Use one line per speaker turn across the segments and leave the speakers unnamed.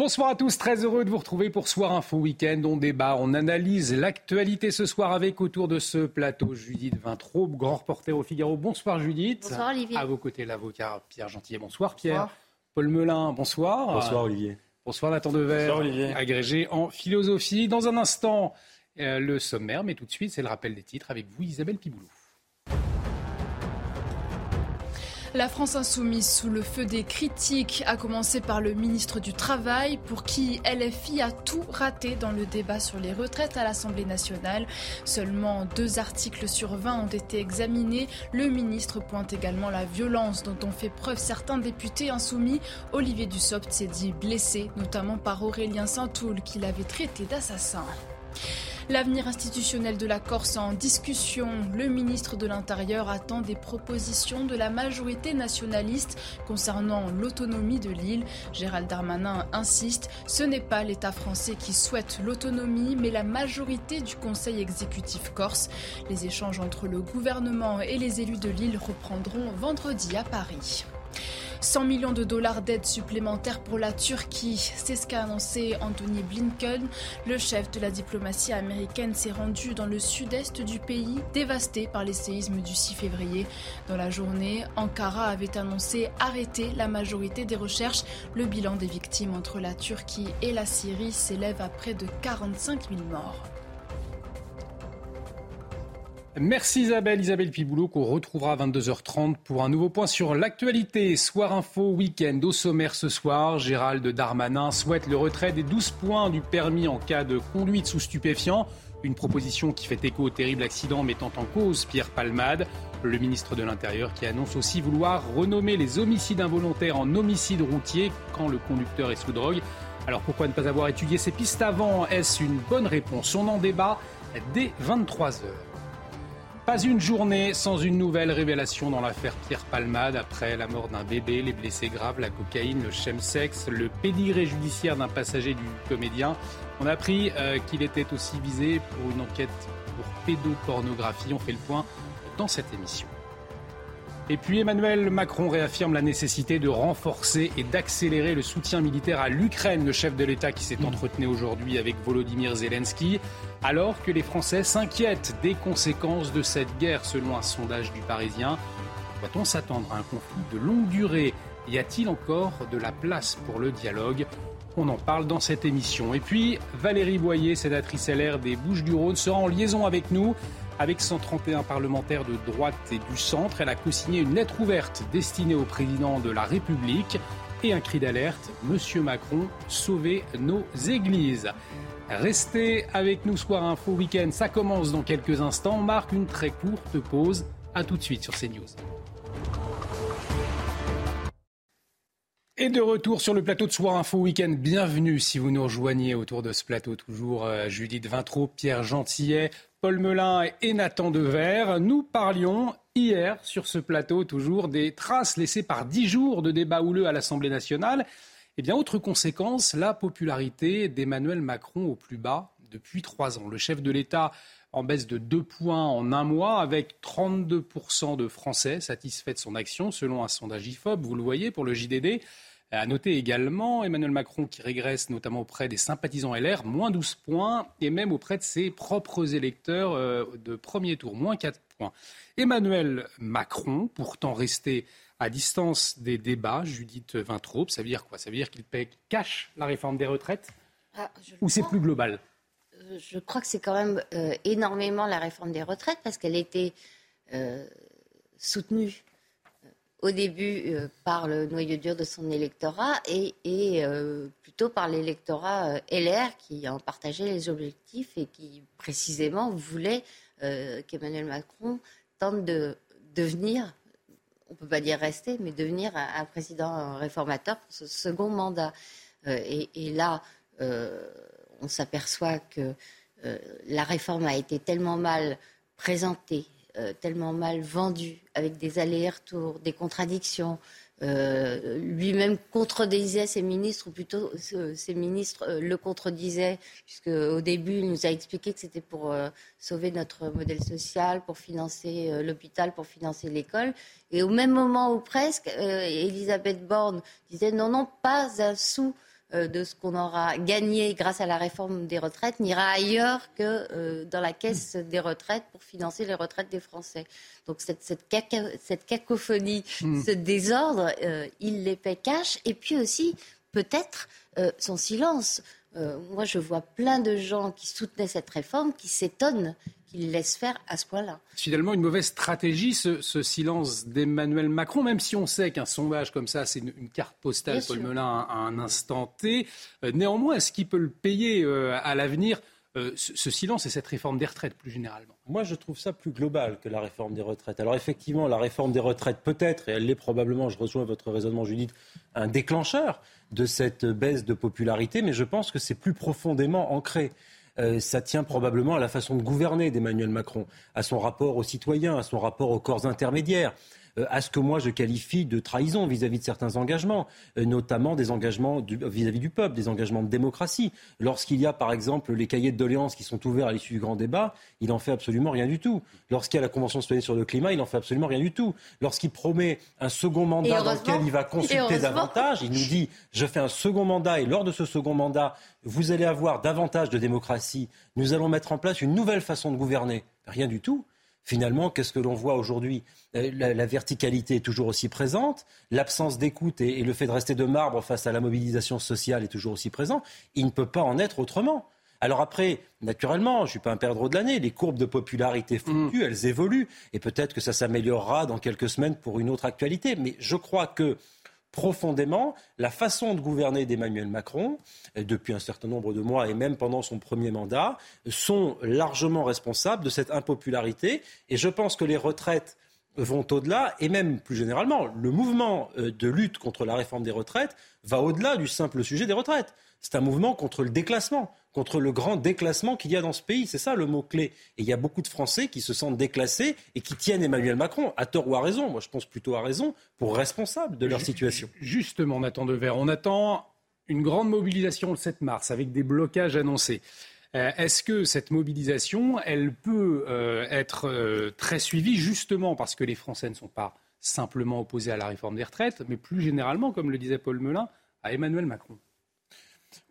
Bonsoir à tous, très heureux de vous retrouver pour Soir Info Week-end. On débat, on analyse l'actualité ce soir avec autour de ce plateau Judith Vintraube, grand reporter au Figaro. Bonsoir Judith.
Bonsoir Olivier.
À vos côtés l'avocat Pierre Gentillet. Bonsoir Pierre. Paul Melun, bonsoir.
Bonsoir Olivier.
Bonsoir Nathan Dever,
Bonsoir, Olivier.
agrégé en philosophie. Dans un instant, euh, le sommaire, mais tout de suite, c'est le rappel des titres avec vous, Isabelle Piboulou.
La France insoumise sous le feu des critiques, a commencé par le ministre du Travail, pour qui LFI a tout raté dans le débat sur les retraites à l'Assemblée nationale. Seulement deux articles sur 20 ont été examinés. Le ministre pointe également la violence dont ont fait preuve certains députés insoumis. Olivier Dussopt s'est dit blessé, notamment par Aurélien Saint-Toul, qui l'avait traité d'assassin. L'avenir institutionnel de la Corse en discussion. Le ministre de l'Intérieur attend des propositions de la majorité nationaliste concernant l'autonomie de l'île. Gérald Darmanin insiste, ce n'est pas l'État français qui souhaite l'autonomie, mais la majorité du Conseil exécutif corse. Les échanges entre le gouvernement et les élus de l'île reprendront vendredi à Paris. 100 millions de dollars d'aide supplémentaire pour la Turquie, c'est ce qu'a annoncé Anthony Blinken. Le chef de la diplomatie américaine s'est rendu dans le sud-est du pays, dévasté par les séismes du 6 février. Dans la journée, Ankara avait annoncé arrêter la majorité des recherches. Le bilan des victimes entre la Turquie et la Syrie s'élève à près de 45 000 morts.
Merci Isabelle, Isabelle Piboulot, qu'on retrouvera à 22h30 pour un nouveau point sur l'actualité. Soir info, week-end au sommaire ce soir. Gérald Darmanin souhaite le retrait des 12 points du permis en cas de conduite sous stupéfiant. Une proposition qui fait écho au terrible accident mettant en cause Pierre Palmade. Le ministre de l'Intérieur qui annonce aussi vouloir renommer les homicides involontaires en homicides routiers quand le conducteur est sous drogue. Alors pourquoi ne pas avoir étudié ces pistes avant? Est-ce une bonne réponse? On en débat dès 23h. Pas une journée sans une nouvelle révélation dans l'affaire Pierre Palmade après la mort d'un bébé, les blessés graves, la cocaïne, le chemsex, le pédigré judiciaire d'un passager du comédien. On a appris euh, qu'il était aussi visé pour une enquête pour pédopornographie. On fait le point dans cette émission. Et puis Emmanuel Macron réaffirme la nécessité de renforcer et d'accélérer le soutien militaire à l'Ukraine, le chef de l'État qui s'est entretenu aujourd'hui avec Volodymyr Zelensky, alors que les Français s'inquiètent des conséquences de cette guerre selon un sondage du Parisien. Doit-on s'attendre à un conflit de longue durée? Y a-t-il encore de la place pour le dialogue? On en parle dans cette émission. Et puis, Valérie Boyer, sénatrice LR des Bouches-du-Rhône, sera en liaison avec nous. Avec 131 parlementaires de droite et du centre, elle a co-signé une lettre ouverte destinée au président de la République et un cri d'alerte Monsieur Macron, sauvez nos églises. Restez avec nous Soir Info Week-end, ça commence dans quelques instants. On marque une très courte pause. A tout de suite sur CNews. Et de retour sur le plateau de Soir Info Week-end, bienvenue si vous nous rejoignez autour de ce plateau, toujours euh, Judith Vintraud, Pierre Gentillet, Paul Melun et Nathan Dever. Nous parlions hier sur ce plateau toujours des traces laissées par dix jours de débat houleux à l'Assemblée nationale. Eh bien, autre conséquence, la popularité d'Emmanuel Macron au plus bas depuis trois ans. Le chef de l'État en baisse de deux points en un mois, avec 32% de Français satisfaits de son action, selon un sondage IFOP, vous le voyez, pour le JDD. À noter également Emmanuel Macron qui régresse notamment auprès des sympathisants LR, moins 12 points, et même auprès de ses propres électeurs euh, de premier tour, moins 4 points. Emmanuel Macron, pourtant resté à distance des débats, Judith Vintraube, ça veut dire quoi? Ça veut dire qu'il cache la réforme des retraites?
Ah,
Ou c'est plus global?
Euh, Je crois que c'est quand même euh, énormément la réforme des retraites parce qu'elle était euh, soutenue au début euh, par le noyau dur de son électorat et, euh, plutôt par l'électorat euh, LR qui en partageait les objectifs et qui précisément voulait qu'Emmanuel Macron tente de devenir, on ne peut pas dire rester, mais devenir un, président réformateur pour ce second mandat. Et, là, on s'aperçoit que la réforme a été tellement mal présentée, tellement mal vendue, avec des allers-retours, des contradictions, euh, lui-même contredisait ses ministres, ou plutôt ses ministres euh, le contredisaient, puisque au début, il nous a expliqué que c'était pour euh, sauver notre modèle social, pour financer l'hôpital, pour financer l'école. Et au même moment ou presque, Elisabeth Borne disait non, non, pas un sou euh, de ce qu'on aura gagné grâce à la réforme des retraites n'ira ailleurs que euh, dans la caisse des retraites pour financer les retraites des Français. Donc cette, cacophonie, hmm. ce désordre, euh, il les paie cash. Et puis aussi, peut-être, son silence. moi, je vois plein de gens qui soutenaient cette réforme qui s'étonnent qu'il laisse faire à ce point-là.
Finalement, une mauvaise stratégie, ce, silence d'Emmanuel Macron, même si on sait qu'un sondage comme ça, c'est une, carte postale, Paul Melun, à, un instant T. Euh, néanmoins, est-ce qu'il peut le payer euh, à l'avenir euh, ce, silence et cette réforme des retraites plus généralement?
Moi, je trouve ça plus global que la réforme des retraites. Alors effectivement, la réforme des retraites peut-être, et elle l'est probablement, je rejoins votre raisonnement Judith, un déclencheur de cette baisse de popularité, mais je pense que c'est plus profondément ancré. Euh, ça tient probablement à la façon de gouverner d'Emmanuel Macron, à son rapport aux citoyens, à son rapport aux corps intermédiaires. Euh, à ce que moi je qualifie de trahison vis-à-vis de certains engagements, euh, notamment des engagements vis-à-vis du peuple, des engagements de démocratie. Lorsqu'il y a par exemple les cahiers de doléances qui sont ouverts à l'issue du grand débat, il n'en fait absolument rien du tout. Lorsqu'il y a la Convention citoyenne sur le climat, il n'en fait absolument rien du tout. Lorsqu'il promet un second mandat dans lequel il va consulter davantage, il nous dit je fais un second mandat et lors de ce second mandat, vous allez avoir davantage de démocratie. Nous allons mettre en place une nouvelle façon de gouverner. Rien du tout. Finalement, qu'est-ce que l'on voit aujourd'hui euh, la, verticalité est toujours aussi présente, l'absence d'écoute et, le fait de rester de marbre face à la mobilisation sociale est toujours aussi présent. Il ne peut pas en être autrement. Alors après, naturellement, je ne suis pas un perdreau de l'année, les courbes de popularité fluctuent, mm. elles évoluent, et peut-être que ça s'améliorera dans quelques semaines pour une autre actualité. Mais je crois que profondément la façon de gouverner d'Emmanuel Macron, depuis un certain nombre de mois et même pendant son premier mandat, sont largement responsables de cette impopularité. Et je pense que les retraites vont au-delà, et même plus généralement, le mouvement euh, de lutte contre la réforme des retraites va au-delà du simple sujet des retraites. C'est un mouvement contre le déclassement contre le grand déclassement qu'il y a dans ce pays. C'est ça le mot-clé. Et il y a beaucoup de Français qui se sentent déclassés et qui tiennent Emmanuel Macron, à tort ou à raison, moi je pense plutôt à raison, pour responsable de leur situation.
Justement, Nathan Dever, on attend une grande mobilisation le 7 mars avec des blocages annoncés. Euh, est-ce que cette mobilisation, elle peut euh, être euh, très suivie justement parce que les Français ne sont pas simplement opposés à la réforme des retraites, mais plus généralement, comme le disait Paul Melun, à Emmanuel Macron?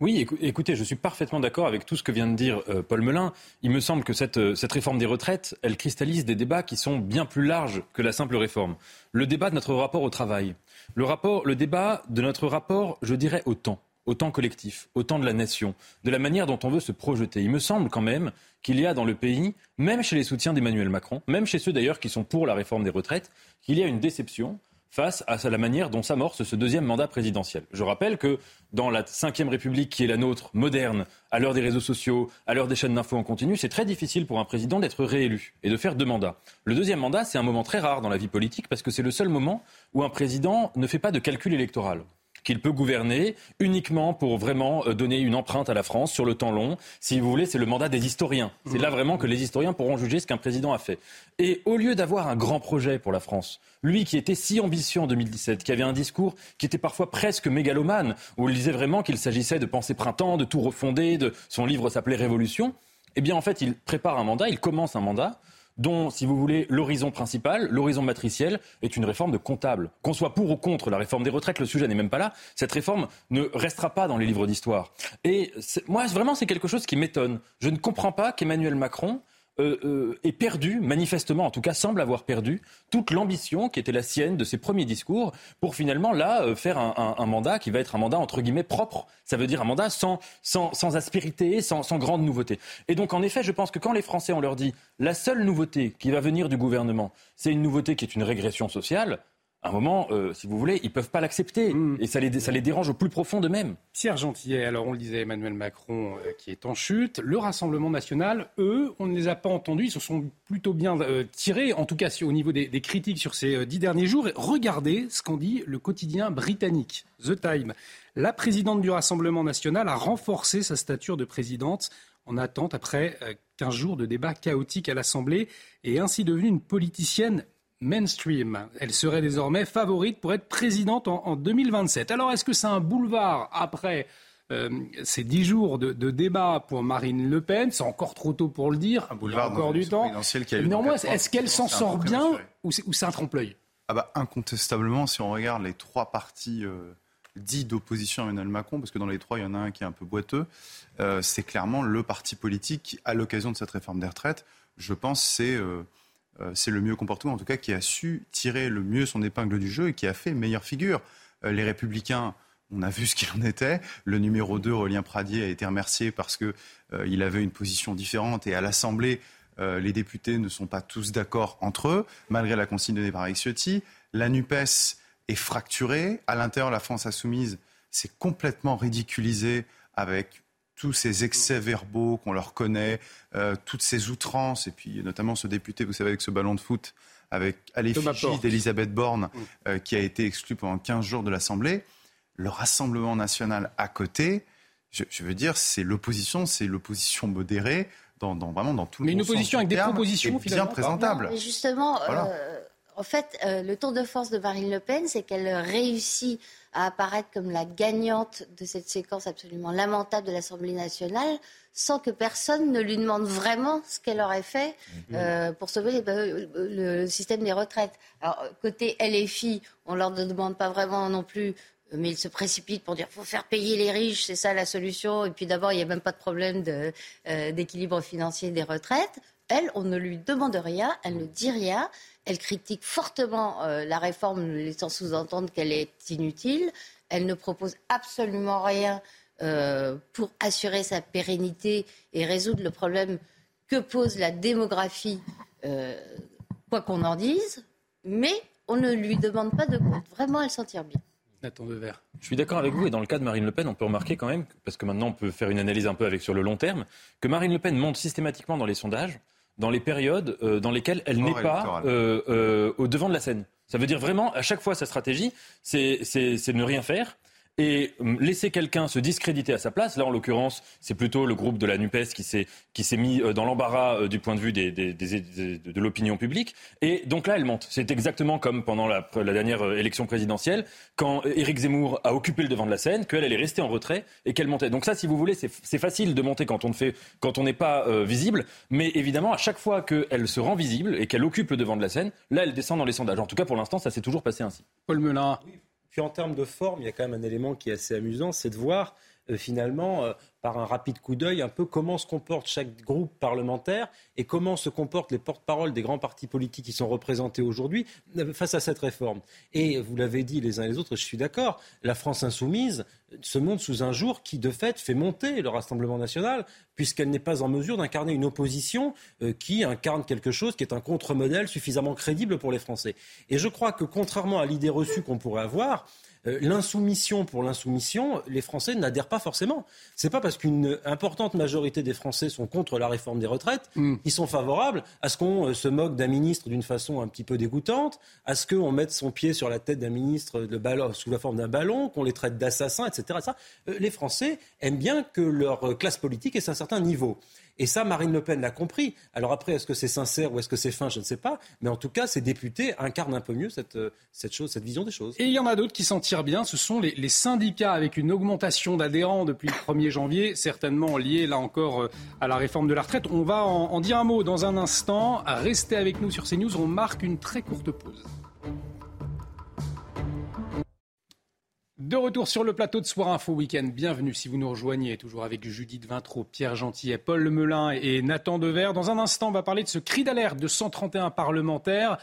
Oui, écoutez, je suis parfaitement d'accord avec tout ce que vient de dire euh, Paul Melun. Il me semble que euh, cette, réforme des retraites, elle cristallise des débats qui sont bien plus larges que la simple réforme. Le débat de notre rapport au travail, le, débat de notre rapport, je dirais, au temps, au temps collectif, au temps de la nation, de la manière dont on veut se projeter. Il me semble quand même qu'il y a dans le pays, même chez les soutiens d'Emmanuel Macron, même chez ceux d'ailleurs qui sont pour la réforme des retraites, qu'il y a une déception face à la manière dont s'amorce ce deuxième mandat présidentiel. Je rappelle que dans la Ve République qui est la nôtre, moderne, à l'heure des réseaux sociaux, à l'heure des chaînes d'infos en continu, c'est très difficile pour un président d'être réélu et de faire deux mandats. Le deuxième mandat, c'est un moment très rare dans la vie politique parce que c'est le seul moment où un président ne fait pas de calcul électoral qu'il peut gouverner uniquement pour vraiment euh, donner une empreinte à la France sur le temps long. Si vous voulez, c'est le mandat des historiens. C'est là vraiment que les historiens pourront juger ce qu'un président a fait. Et au lieu d'avoir un grand projet pour la France, lui qui était si ambitieux en 2017, qui avait un discours qui était parfois presque mégalomane, où il disait vraiment qu'il s'agissait de penser printemps, de tout refonder, de... son livre s'appelait Révolution, eh bien en fait il prépare un mandat, il commence un mandat dont, si vous voulez, l'horizon principal, l'horizon matriciel, est une réforme de comptable. Qu'on soit pour ou contre la réforme des retraites, le sujet n'est même pas là. Cette réforme ne restera pas dans les livres d'histoire. Et moi, vraiment, c'est quelque chose qui m'étonne. Je ne comprends pas qu'Emmanuel Macron euh, euh, est perdu, manifestement en tout cas semble avoir perdu, toute l'ambition qui était la sienne de ses premiers discours pour finalement là euh, faire un, mandat qui va être un mandat entre guillemets propre. Ça veut dire un mandat sans, sans, sans aspérité, sans, sans grande nouveauté. Et donc en effet, je pense que quand les Français, on leur dit la seule nouveauté qui va venir du gouvernement, c'est une nouveauté qui est une régression sociale, à un moment, euh, si vous voulez, ils ne peuvent pas l'accepter. Mm. Et ça les, ça les dérange au plus profond d'eux-mêmes.
Pierre Gentillet, alors on le disait, Emmanuel Macron euh, qui est en chute. Le Rassemblement national, eux, on ne les a pas entendus. Ils se sont plutôt bien euh, tirés, en tout cas au niveau des, des critiques sur ces dix derniers jours. regardez ce qu'en dit le quotidien britannique, The Time. La présidente du Rassemblement national a renforcé sa stature de présidente en attente après 15 jours de débats chaotiques à l'Assemblée et est ainsi devenue une politicienne mainstream. Elle serait désormais favorite pour être présidente en, 2027. Alors est-ce que c'est un boulevard après euh, ces dix jours de, débat pour Marine Le Pen? C'est encore trop tôt pour le dire.
Un boulevard encore du temps.
Néanmoins, est-ce qu'elle s'en sort bien ou c'est un trompe-l'œil?
Ah bah, Incontestablement, si on regarde les trois partis euh, dits d'opposition à Emmanuel Macron, parce que dans les trois, il y en a un qui est un peu boiteux, euh, c'est clairement le parti politique, à l'occasion de cette réforme des retraites, je pense, c'est c'est le mieux comporté, en tout cas qui a su tirer le mieux son épingle du jeu et qui a fait meilleure figure. Euh, les Républicains, on a vu ce qu'il en était. Le numéro 2, Aurélien Pradier, a été remercié parce qu'il euh, avait une position différente et à l'Assemblée, les députés ne sont pas tous d'accord entre eux, malgré la consigne donnée par Ciotti. La NUPES est fracturée. À l'intérieur, la France insoumise s'est complètement ridiculisée avec tous ces excès verbaux qu'on leur connaît, euh, toutes ces outrances, et puis notamment ce député, vous savez, avec ce ballon de foot, avec à l'effigie d'Elisabeth Borne, euh, qui a été exclu pendant 15 jours de l'Assemblée. Le Rassemblement national à côté, je, veux dire, c'est l'opposition, c'est l'opposition modérée, dans, vraiment dans tout
Mais une opposition avec des propositions,
bien présentable.
justement, euh, en fait, le tour de force de Marine Le Pen, c'est qu'elle réussit à apparaître comme la gagnante de cette séquence absolument lamentable de l'Assemblée nationale, sans que personne ne lui demande vraiment ce qu'elle aurait fait mhm. euh, pour sauver le, système des retraites. Alors, côté LFI, on ne leur demande pas vraiment non plus mais ils se précipitent pour dire faut faire payer les riches, c'est ça la solution. Et puis d'abord, il n'y a même pas de problème euh, d'équilibre financier des retraites. Elle, on ne lui demande rien, elle ne dit rien. Elle critique fortement euh, la réforme, laissant sous-entendre qu'elle est inutile. Elle ne propose absolument rien euh, pour assurer sa pérennité et résoudre le problème que pose la démographie, euh, quoi qu'on en dise. Mais on ne lui demande pas de compte. Vraiment, elle s'en tire bien.
Nathan Devers.
Je suis d'accord avec vous et dans le cas de Marine Le Pen, on peut remarquer quand même, parce que maintenant on peut faire une analyse un peu avec sur le long terme, que Marine Le Pen monte systématiquement dans les sondages dans les périodes euh, dans lesquelles elle n'est pas euh, euh, au devant de la scène. Ça veut dire vraiment, à chaque fois, sa stratégie, c'est de ne rien faire et hum, laisser quelqu'un se discréditer à sa place. Là, en l'occurrence, c'est plutôt le groupe de la NUPES qui s'est, qui s'est mis euh, dans l'embarras euh, du point de vue des, des, des, de l'opinion publique. Et donc là, elle monte. C'est exactement comme pendant la, la, dernière euh, élection présidentielle, quand Éric Zemmour a occupé le devant de la scène, qu'elle, elle est restée en retrait et qu'elle montait. Donc ça, si vous voulez, c'est facile de monter quand on ne fait, quand on n'est pas visible. Mais évidemment, à chaque fois qu'elle se rend visible et qu'elle occupe le devant de la scène, là, elle descend dans les sondages. En tout cas, pour l'instant, ça s'est toujours passé ainsi.
Paul Melun.
Puis en termes de forme, il y a quand même un élément qui est assez amusant, c'est de voir finalement, euh, par un rapide coup d'œil, un peu comment se comporte chaque groupe parlementaire et comment se comportent les porte-paroles des grands partis politiques qui sont représentés aujourd'hui euh, face à cette réforme. Et vous l'avez dit les uns et les autres, je suis d'accord, la France insoumise se monte sous un jour qui, de fait, fait monter le Rassemblement national, puisqu'elle n'est pas en mesure d'incarner une opposition qui incarne quelque chose qui est un contre-modèle suffisamment crédible pour les Français. Et je crois que, contrairement à l'idée reçue qu'on pourrait avoir, euh, l'insoumission pour l'insoumission, les Français n'adhèrent pas forcément. C'est pas parce qu'une importante majorité des Français sont contre la réforme des retraites mm. qu'ils sont favorables à ce qu'on euh, se moque d'un ministre d'une façon un petit peu dégoûtante, à ce qu'on mette son pied sur la tête d'un ministre de ballon, sous la forme d'un ballon, qu'on les traite d'assassins, etc. Euh, les Français aiment bien que leur classe politique ait un certain niveau. Et ça, Marine Le Pen l'a compris. Alors après, est-ce que c'est sincère ou est-ce que c'est fin Je ne sais pas. Mais en tout cas, ces députés incarnent un peu mieux cette, euh, cette, chose, cette vision des choses.
Et il y en a d'autres qui s'en tirent bien. Ce sont les, syndicats avec une augmentation d'adhérents depuis le 1er janvier, certainement liée là encore euh, à la réforme de la retraite. On va en, en dire un mot dans un instant. Restez avec nous sur CNews. On marque une très courte pause. De retour sur le plateau de Soir Info Week-end. Bienvenue si vous nous rejoignez, toujours avec Judith Vintraud, Pierre Gentillet, Paul Melun et Nathan Dever. Dans un instant, on va parler de ce cri d'alerte de 131 parlementaires.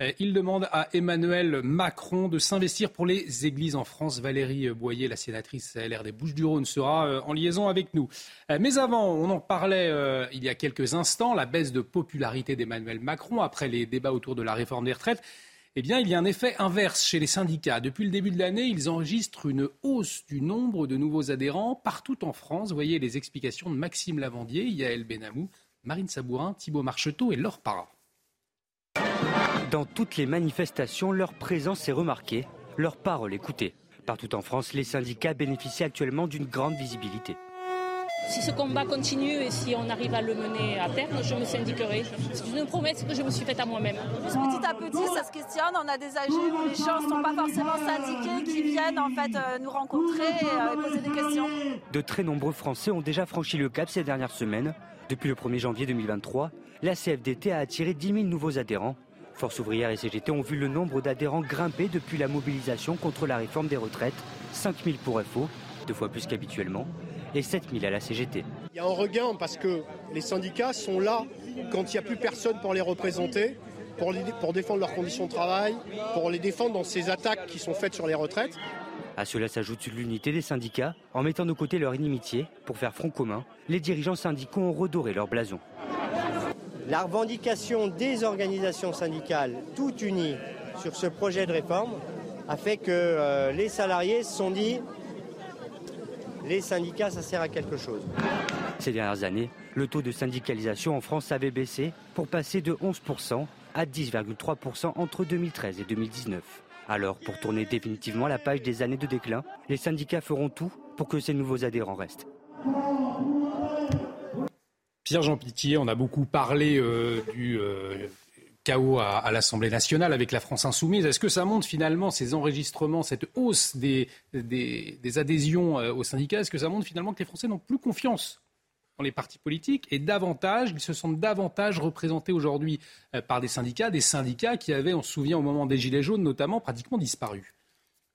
Euh, il demande à Emmanuel Macron de s'investir pour les églises en France. Valérie Boyer, la sénatrice LR des Bouches-du-Rhône, sera euh, en liaison avec nous. Euh, mais avant, on en parlait il y a quelques instants, la baisse de popularité d'Emmanuel Macron après les débats autour de la réforme des retraites. Eh bien, il y a un effet inverse chez les syndicats. Depuis le début de l'année, ils enregistrent une hausse du nombre de nouveaux adhérents partout en France. Voyez les explications de Maxime Lavandier, Yael Benamou, Marine Sabourin, Thibault Marcheteau et Laure Parra.
Dans toutes les manifestations, leur présence est remarquée, leur parole écoutée. Partout en France, les syndicats bénéficient actuellement d'une grande visibilité.
Si ce combat continue et si on arrive à le mener à terme, je me syndiquerai. C'est une promesse que je me suis faite à moi-même.
Petit à petit, ça se questionne. On a des AG où les gens ne sont pas forcément syndiqués, qui viennent en fait euh, nous rencontrer et euh, poser des questions.
De très nombreux Français ont déjà franchi le cap ces dernières semaines. Depuis le 1er janvier 2023, la CFDT a attiré 10 000 nouveaux adhérents. Force ouvrière et CGT ont vu le nombre d'adhérents grimper depuis la mobilisation contre la réforme des retraites. 5 000 pour FO, deux fois plus qu'habituellement et 7000 à la CGT.
Il y a un regain parce que les syndicats sont là quand il n'y a plus personne pour les représenter, pour, pour défendre leurs conditions de travail, pour les défendre dans ces attaques qui sont faites sur les retraites.
À cela s'ajoute l'unité des syndicats. En mettant de côté leur inimitié pour faire front commun, les dirigeants syndicaux ont redoré leur blason.
La revendication des organisations syndicales, toutes unies sur ce projet de réforme, a fait que euh, les salariés se sont dit les syndicats, ça sert à quelque chose.
Ces dernières années, le taux de syndicalisation en France avait baissé pour passer de 11% à 10,3% entre 2013 et 2019. Alors, pour tourner définitivement la page des années de déclin, les syndicats feront tout pour que ces nouveaux adhérents restent.
Pierre-Jean Pitié, on a beaucoup parlé euh, du euh, chaos à, l'Assemblée nationale avec la France insoumise. Est-ce que ça montre finalement ces enregistrements, cette hausse des, des, adhésions euh, aux syndicats Est-ce que ça montre finalement que les Français n'ont plus confiance dans les partis politiques et davantage, ils se sentent davantage représentés aujourd'hui euh, par des syndicats, des syndicats qui avaient, on se souvient au moment des Gilets jaunes notamment, pratiquement disparu?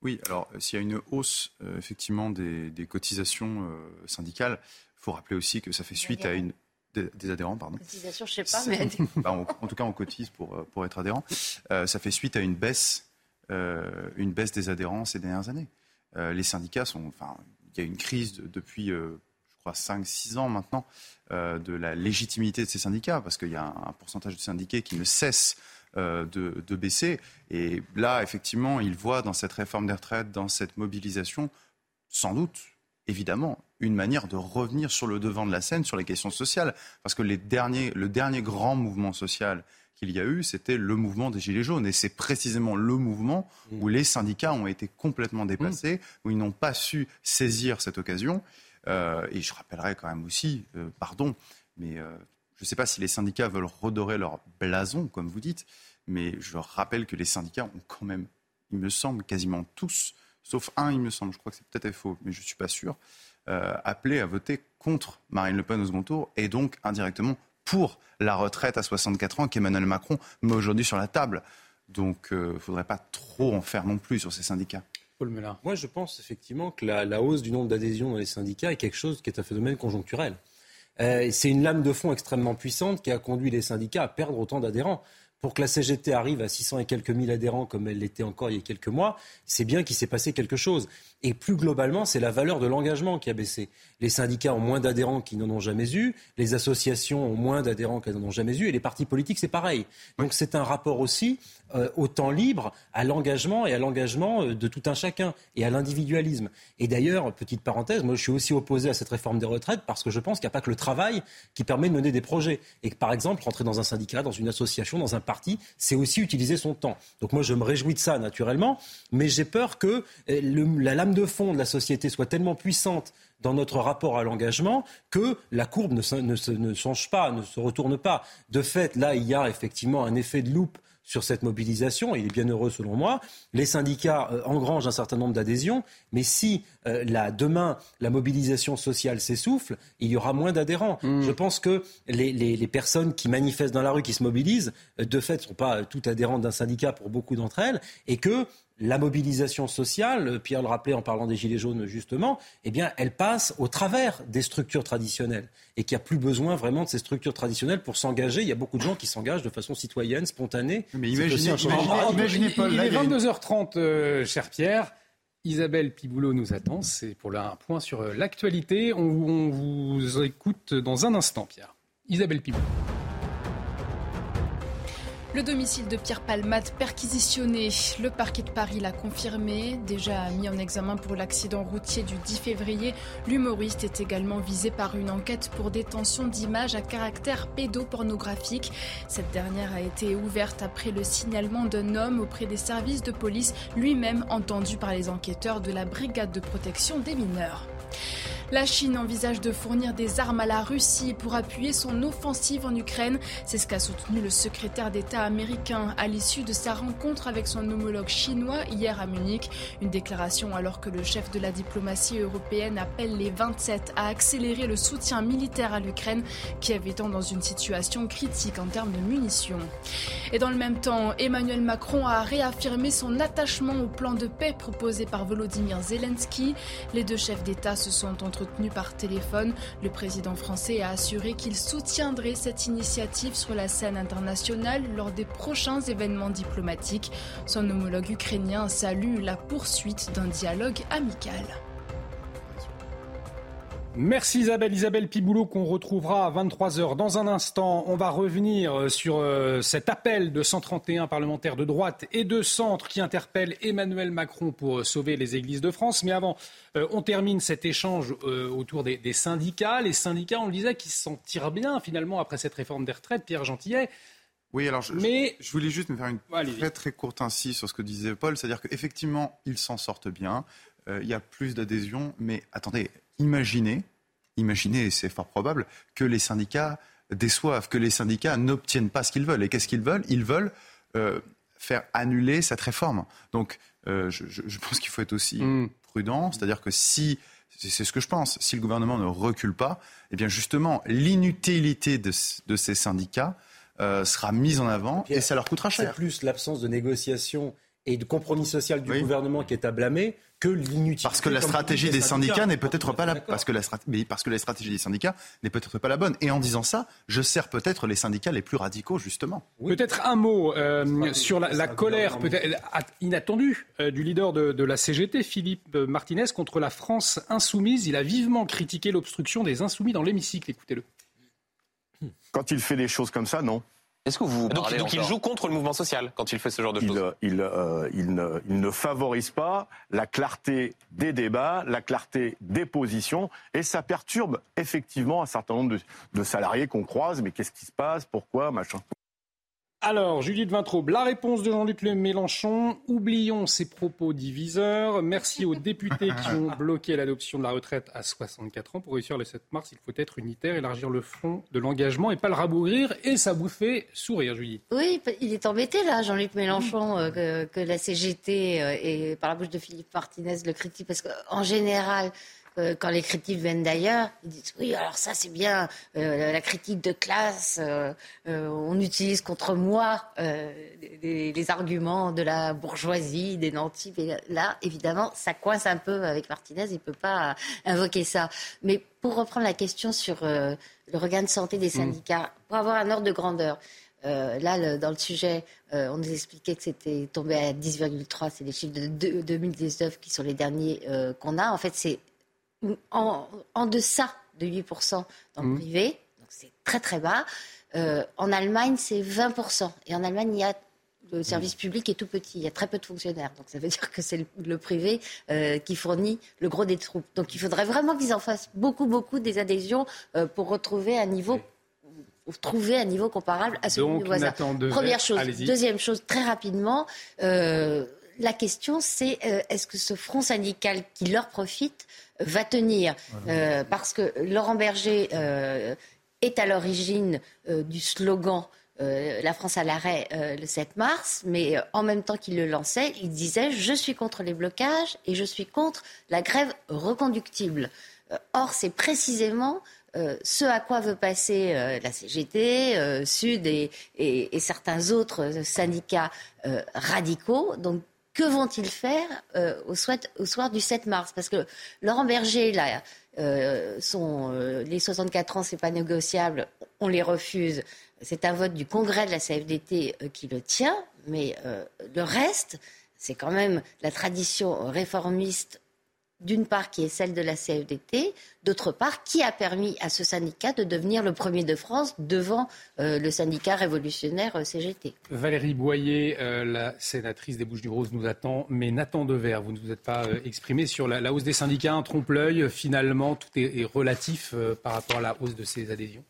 Oui, alors euh, s'il y a une hausse effectivement des, cotisations syndicales, il faut rappeler aussi que ça fait suite à une des, adhérents, pardon.
Cotisation, je sais pas, mais...
Bah, en tout cas, on cotise pour, euh, pour être adhérent. Euh, ça fait suite à une baisse, euh, une baisse des adhérents ces dernières années. les syndicats sont... Enfin, il y a une crise depuis, je crois, 5-6 ans maintenant, de la légitimité de ces syndicats, parce qu'il y a un, pourcentage de syndiqués qui ne cesse de, de, baisser. Et là, effectivement, ils voient dans cette réforme des retraites, dans cette mobilisation, sans doute, évidemment, une manière de revenir sur le devant de la scène sur les questions sociales. Parce que les derniers, le dernier grand mouvement social qu'il y a eu, c'était le mouvement des Gilets jaunes. Et c'est précisément le mouvement où les syndicats ont été complètement dépassés, où ils n'ont pas su saisir cette occasion. Euh, et je rappellerai quand même aussi, euh, pardon, mais euh, je ne sais pas si les syndicats veulent redorer leur blason, comme vous dites, mais je rappelle que les syndicats ont quand même, il me semble, quasiment tous, sauf un, il me semble, je crois que c'est peut-être faux, mais je ne suis pas sûr, euh, appelé à voter contre Marine Le Pen au second tour et donc indirectement pour la retraite à 64 ans qu'Emmanuel Macron met aujourd'hui sur la table. Donc il euh, ne faudrait pas trop en faire non plus sur ces syndicats.
Paul Moi, je pense effectivement que la, hausse du nombre d'adhésions dans les syndicats est quelque chose qui est un phénomène conjoncturel. Euh, c'est une lame de fond extrêmement puissante qui a conduit les syndicats à perdre autant d'adhérents pour que la CGT arrive à 600 et quelques mille adhérents comme elle l'était encore il y a quelques mois, c'est bien qu'il s'est passé quelque chose. Et plus globalement, c'est la valeur de l'engagement qui a baissé. Les syndicats ont moins d'adhérents qu'ils n'en ont jamais eu, les associations ont moins d'adhérents qu'elles n'en ont jamais eu, et les partis politiques, c'est pareil. Donc c'est un rapport aussi euh, au temps libre, à l'engagement et à l'engagement euh, de tout un chacun, et à l'individualisme. Et d'ailleurs, petite parenthèse, moi je suis aussi opposé à cette réforme des retraites parce que je pense qu'il n'y a pas que le travail qui permet de mener des projets. Et que par exemple, rentrer dans un syndicat, dans une association, dans un parti, c'est aussi utiliser son temps. Donc moi je me réjouis de ça naturellement, mais j'ai peur que euh, la lame de fond de la société soit tellement puissante dans notre rapport à l'engagement que la courbe ne, ne, change pas, ne se retourne pas. De fait, là, il y a effectivement un effet de loupe sur cette mobilisation. Il est bien heureux selon moi. Les syndicats euh, engrangent un certain nombre d'adhésions, mais si euh, demain la mobilisation sociale s'essouffle, il y aura moins d'adhérents. Hmm. Je pense que les, les, personnes qui manifestent dans la rue, qui se mobilisent, euh, de fait, ne sont pas toutes adhérentes d'un syndicat pour beaucoup d'entre elles, et que la mobilisation sociale, Pierre le rappelait en parlant des Gilets jaunes justement, eh bien, elle passe au travers des structures traditionnelles et qu'il n'y a plus besoin vraiment de ces structures traditionnelles pour s'engager. Il y a beaucoup de gens qui s'engagent de façon citoyenne, spontanée.
Mais imaginez, imaginez, Il est 22h30, euh, cher Pierre. Isabelle Piboulot nous attend. C'est pour un point sur euh, l'actualité. On, on vous écoute dans un instant, Pierre. Isabelle Piboulot.
Le domicile de Pierre Palmade perquisitionné. Le parquet de Paris l'a confirmé. Déjà mis en examen pour l'accident routier du 10 février, l'humoriste est également visé par une enquête pour détention d'images à caractère pédopornographique. Cette dernière a été ouverte après le signalement d'un homme auprès des services de police, lui-même entendu par les enquêteurs de la brigade de protection des mineurs. La Chine envisage de fournir des armes à la Russie pour appuyer son offensive en Ukraine. C'est ce qu'a soutenu le secrétaire d'État américain à l'issue de sa rencontre avec son homologue chinois hier à Munich. Une déclaration alors que le chef de la diplomatie européenne appelle les 27 à accélérer le soutien militaire à l'Ukraine qui étant dans une situation critique en termes de munitions. Et dans le même temps, Emmanuel Macron a réaffirmé son attachement au plan de paix proposé par Volodymyr Zelensky. Les deux chefs d'État se sont entre tenu par téléphone. Le président français a assuré qu'il soutiendrait cette initiative sur la scène internationale lors des prochains événements diplomatiques. Son homologue ukrainien salue la poursuite d'un dialogue amical.
Merci Isabelle. Isabelle Piboulot qu'on retrouvera à 23h. Dans un instant, on va revenir euh, sur euh, cet appel de 131 parlementaires de droite et de centre qui interpellent Emmanuel Macron pour euh, sauver les églises de France. Mais avant, on termine cet échange autour des, syndicats. Les syndicats, on le disait, qui s'en tirent bien finalement après cette réforme des retraites. Pierre Gentillet.
Oui, alors je, Mais... je, voulais juste me faire une très très courte incise sur ce que disait Paul, c'est-à-dire qu'effectivement, ils s'en sortent bien, il y a plus d'adhésion, mais attendez, imaginez, imaginez, et c'est fort probable, que les syndicats déçoivent, que les syndicats n'obtiennent pas ce qu'ils veulent. Et qu'est-ce qu'ils veulent? Ils veulent euh, faire annuler cette réforme. Donc, euh, je, pense qu'il faut être aussi mm. prudent, c'est-à-dire que si c'est ce que je pense. Si le gouvernement ne recule pas, eh bien justement, l'inutilité de, ces syndicats euh, sera mise en avant et, ça leur coûtera cher.
C'est plus l'absence de négociation et de compromis social du gouvernement qui est à blâmer que l'inutilité.
Parce que la stratégie des syndicats, n'est peut-être pas la parce que la mais parce que la stratégie des syndicats n'est peut-être pas la bonne. Et en disant ça, je sers peut-être les syndicats les plus radicaux justement.
Peut-être un mot euh, sur la, colère peut-être inattendue euh, du leader de, de, la CGT, Philippe Martinez, contre la France insoumise. Il a vivement critiqué l'obstruction des insoumis dans l'hémicycle. Écoutez-le.
Quand il fait des choses comme ça, non.
Est-ce que vous donc, donc il joue contre le mouvement social quand il fait ce genre de
choses? il, euh, il, ne, il, ne, favorise pas la clarté des débats, la clarté des positions, et ça perturbe effectivement un certain nombre de, de salariés qu'on croise. Mais qu'est-ce qui se passe? Pourquoi? Machin.
Alors, Judith Vintraube, la réponse de Jean-Luc Mélenchon. Oublions ces propos diviseurs. Merci aux députés qui ont bloqué l'adoption de la retraite à 64 ans. Pour réussir le 7 mars, il faut être unitaire, élargir le front de l'engagement et pas le rabougrir. Et ça vous fait sourire, Judith.
Oui, il est embêté là, Jean-Luc Mélenchon, euh, que, la CGT euh, et par la bouche de Philippe Martinez le critique. Parce qu'en général, euh, quand les critiques viennent d'ailleurs, ils disent oui, alors ça c'est bien, euh, la critique de classe, euh, on utilise contre moi les, arguments de la bourgeoisie, des nantis. Mais là, évidemment, ça coince un peu avec Martinez, il ne peut pas invoquer ça. Mais pour reprendre la question sur le regain de santé des mm. syndicats, pour avoir un ordre de grandeur, là, dans le sujet, on nous expliquait que c'était tombé à 10,3, c'est les chiffres de 2019 qui sont les derniers qu'on a. En fait, c'est en, deçà de 8% dans le mmh. privé, donc c'est très très bas. Euh, en Allemagne, c'est 20%. Et en Allemagne, il y a le mmh. service public est tout petit, il y a très peu de fonctionnaires. Donc ça veut dire que c'est le, privé euh, qui fournit le gros des troupes. Donc il faudrait vraiment qu'ils en fassent beaucoup, beaucoup des adhésions euh, pour retrouver un niveau trouver un niveau comparable à celui du voisin. Première chose. Deuxième chose, très rapidement, la question c'est est-ce que ce front syndical qui leur profite va tenir? Euh, parce que Laurent Berger euh, est à l'origine euh, du slogan La France à l'arrêt le 7 mars, mais en même temps qu'il le lançait, il disait Je suis contre les blocages et je suis contre la grève reconductible. or, c'est précisément ce à quoi veut passer la CGT, Sud et, et, certains autres syndicats radicaux. Donc que vont-ils faire euh, au, soir, du 7 mars? Parce que Laurent Berger, là, euh, euh, les 64 ans, c'est pas négociable, on les refuse. C'est un vote du congrès de la CFDT qui le tient, mais le reste, c'est quand même la tradition réformiste d'une part qui est celle de la CFDT, d'autre part qui a permis à ce syndicat de devenir le premier de France devant euh, le syndicat révolutionnaire euh, CGT.
Valérie Boyer, euh, la sénatrice des Bouches-du-Rhône, nous attend, mais Nathan Dever, vous ne vous êtes pas exprimé sur la, hausse des syndicats, un trompe-l'œil, finalement tout est, relatif par rapport à la hausse de ces adhésions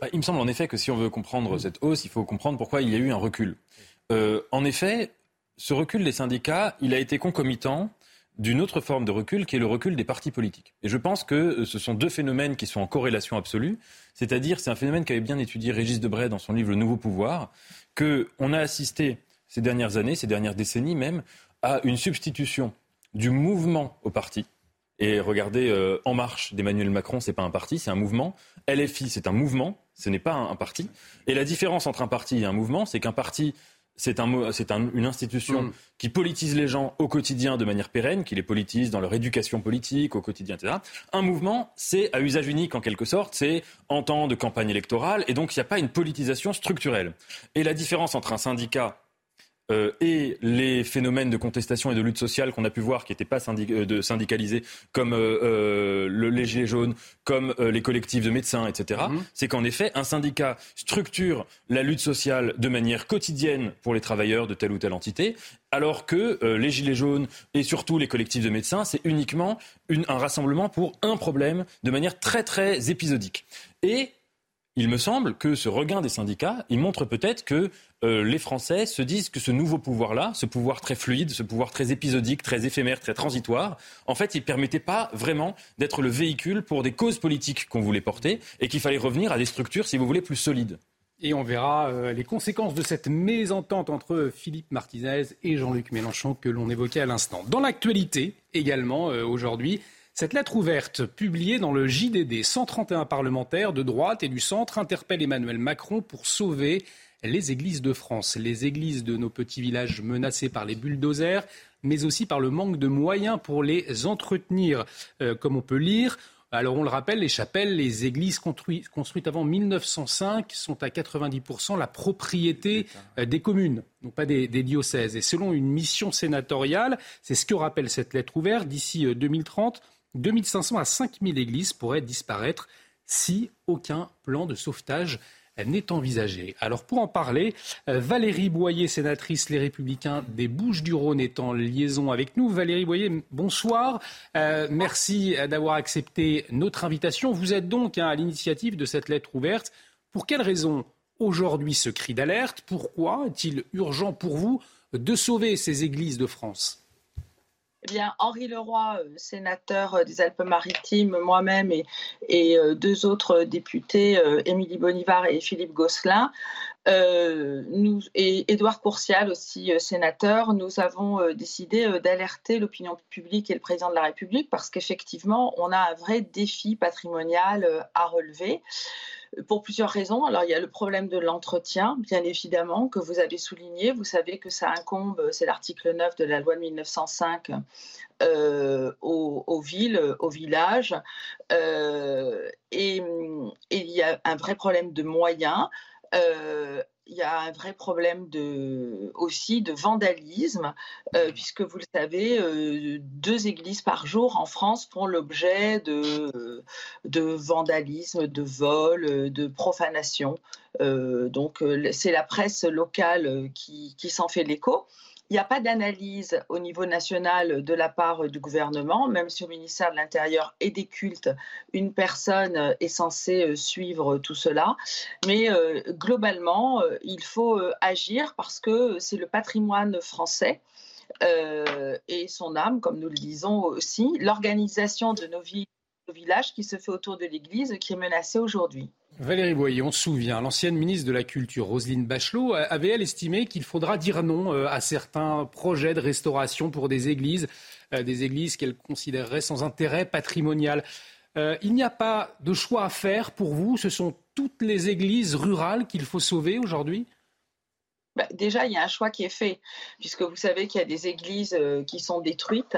bah, Il me semble en effet que si on veut comprendre cette hausse, il faut comprendre pourquoi il y a eu un recul. en effet, ce recul des syndicats, il a été concomitant d'une autre forme de recul qui est le recul des partis politiques. Et je pense que euh, ce sont deux phénomènes qui sont en corrélation absolue. C'est-à-dire, c'est un phénomène qu'avait bien étudié Régis Debray dans son livre Le Nouveau Pouvoir, qu'on a assisté ces dernières années, ces dernières décennies même, à une substitution du mouvement au parti. Et regardez, euh, En Marche d'Emmanuel Macron, c'est pas un parti, c'est un mouvement. LFI, c'est un mouvement, ce n'est pas un parti. Et la différence entre un parti et un mouvement, c'est qu'un parti c'est une institution mm. qui politise les gens au quotidien de manière pérenne, qui les politise dans leur éducation politique au quotidien, etc. Un mouvement, c'est à usage unique en quelque sorte, c'est en temps de campagne électorale, et donc il n'y a pas une politisation structurelle. Et la différence entre un syndicat euh, et les phénomènes de contestation et de lutte sociale qu'on a pu voir qui n'étaient pas euh, de syndicalisés, comme euh, le, les Gilets jaunes, comme les collectifs de médecins, etc., mhm. c'est qu'en effet, un syndicat structure la lutte sociale de manière quotidienne pour les travailleurs de telle ou telle entité, alors que les Gilets jaunes et surtout les collectifs de médecins, c'est uniquement un rassemblement pour un problème de manière très très épisodique. Et il me semble que ce regain des syndicats, il montre peut-être que euh, les Français se disent que ce nouveau pouvoir-là, ce pouvoir très fluide, ce pouvoir très épisodique, très éphémère, très transitoire, en fait, il ne permettait pas vraiment d'être le véhicule pour des causes politiques qu'on voulait porter et qu'il fallait revenir à des structures, si vous voulez, plus solides.
Et on verra euh, les conséquences de cette mésentente entre Philippe Martinez et Jean-Luc Mélenchon que l'on évoquait à l'instant. Dans l'actualité également, euh, aujourd'hui, cette lettre ouverte, publiée dans le JDD, 131 parlementaires de droite et du centre interpellent Emmanuel Macron pour sauver les églises de France, les églises de nos petits villages menacés par les bulldozers, mais aussi par le manque de moyens pour les entretenir. Euh, comme on peut lire, alors on le rappelle, les chapelles, les églises construites, avant 1905 sont à 90% la propriété euh, des communes, non pas des, des, diocèses. Et selon une mission sénatoriale, c'est ce que rappelle cette lettre ouverte, d'ici 2030, euh, 2500 à 5000 églises pourraient disparaître si aucun plan de sauvetage n'est envisagé. Alors pour en parler, euh, Valérie Boyer, sénatrice Les Républicains des Bouches-du-Rhône, est en liaison avec nous. Valérie Boyer, bonsoir. Euh, merci d'avoir accepté notre invitation. Vous êtes donc hein, à l'initiative de cette lettre ouverte. Pour quelles raisons aujourd'hui ce cri d'alerte? Pourquoi est-il urgent pour vous de sauver ces églises de France?
Eh bien, Henri Leroy, euh, sénateur euh, des Alpes-Maritimes, moi-même et, euh, deux autres députés, Émilie Bonnivard et Philippe Gosselin, et Édouard Courcial aussi sénateur, nous avons décidé d'alerter l'opinion publique et le président de la République parce qu'effectivement, on a un vrai défi patrimonial à relever pour plusieurs raisons. Alors, il y a le problème de l'entretien, bien évidemment, que vous avez souligné. Vous savez que ça incombe, c'est l'article 9 de la loi de 1905, euh, aux, villes, aux villages. Euh, et, il y a un vrai problème de moyens. Euh, il y a un vrai problème de, aussi de vandalisme, euh, mmh. puisque vous le savez, euh, deux églises par jour en France font l'objet de, de vandalisme, de vol, de profanation. donc c'est la presse locale qui, qui s'en fait l'écho. Il n'y a pas d'analyse au niveau national de la part du gouvernement, même si au ministère de l'Intérieur et des cultes, une personne est censée euh, suivre tout cela. Mais euh, globalement, euh, il faut agir parce que c'est le patrimoine français. et son âme, comme nous le disons aussi, l'organisation de nos villes, nos villages qui se fait autour de l'Église qui est menacée aujourd'hui.
Valérie Boyer, on se souvient, l'ancienne ministre de la Culture, Roselyne Bachelot, avait-elle estimé qu'il faudra dire non euh, à certains projets de restauration pour des églises, euh, des églises qu'elle considérerait sans intérêt patrimonial euh, Il n'y a pas de choix à faire pour vous Ce sont toutes les églises rurales qu'il faut sauver aujourd'hui?
Bah, déjà, il y a un choix qui est fait, puisque vous savez qu'il y a des églises qui sont détruites.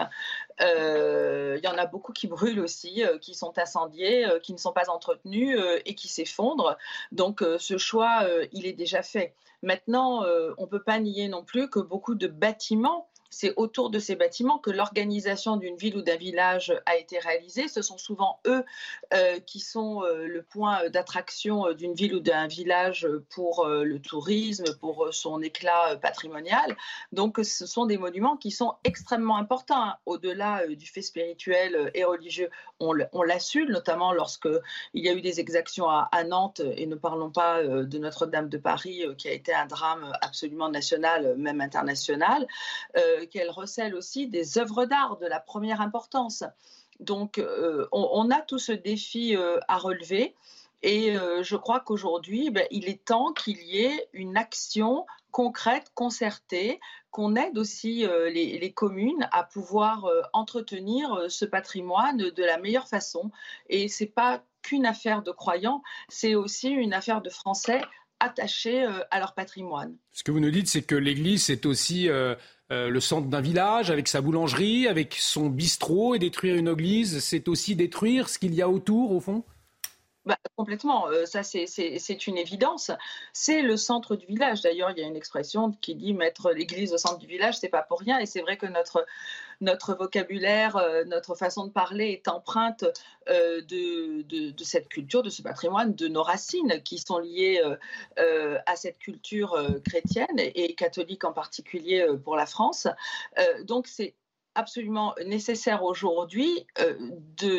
Euh, il y en a beaucoup qui brûlent aussi, euh, qui sont incendiées, euh, qui ne sont pas entretenues et qui s'effondrent. Donc ce choix, il est déjà fait. Maintenant, on ne peut pas nier non plus que beaucoup de bâtiments c'est autour de ces bâtiments que l'organisation d'une ville ou d'un village a été réalisée. Ce sont souvent eux euh, qui sont euh, le point d'attraction d'une ville ou d'un village pour le tourisme, pour son éclat patrimonial. Donc ce sont des monuments qui sont extrêmement importants, hein. au-delà du fait spirituel et religieux. On, l'a su, notamment lorsque il y a eu des exactions à, Nantes, et ne parlons pas de Notre-Dame de Paris, qui a été un drame absolument national, même international, euh, qu'elle recèle aussi des œuvres d'art de la première importance. Donc, euh, on, a tout ce défi euh, à relever. Et je crois qu'aujourd'hui, ben, il est temps qu'il y ait une action concrète, concertée, qu'on aide aussi les, communes à pouvoir entretenir ce patrimoine de la meilleure façon. Et c'est pas qu'une affaire de croyants, c'est aussi une affaire de Français attachés euh, à leur patrimoine.
Ce que vous nous dites, c'est que l'Église, c'est aussi euh, euh, le centre d'un village, avec sa boulangerie, avec son bistrot, et détruire une église, c'est aussi détruire ce qu'il y a autour, au fond?
Bah, complètement, ça c'est une évidence. C'est le centre du village. D'ailleurs, il y a une expression qui dit mettre l'église au centre du village, c'est pas pour rien. Et c'est vrai que notre notre vocabulaire, euh, notre façon de parler est empreinte euh, de, cette culture, de ce patrimoine, de nos racines qui sont liées euh, à cette culture chrétienne et catholique en particulier pour la France. donc c'est absolument nécessaire aujourd'hui euh,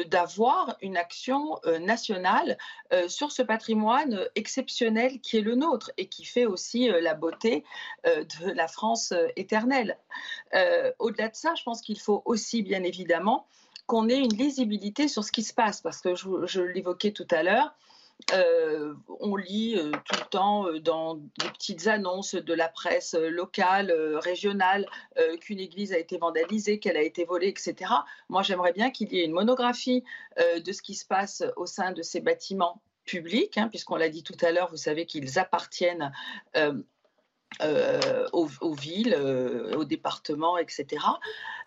d'avoir une action euh, nationale euh, sur ce patrimoine exceptionnel qui est le nôtre et qui fait aussi la beauté de la France éternelle. Au-delà de ça, je pense qu'il faut aussi, bien évidemment, qu'on ait une lisibilité sur ce qui se passe, parce que je l'évoquais tout à l'heure, euh, on lit euh, tout le temps euh, dans des petites annonces de la presse locale, régionale, qu'une église a été vandalisée, qu'elle a été volée, etc. Moi, j'aimerais bien qu'il y ait une monographie de ce qui se passe au sein de ces bâtiments publics, hein, puisqu'on l'a dit tout à l'heure, vous savez qu'ils appartiennent aux, villes, euh, aux départements, etc.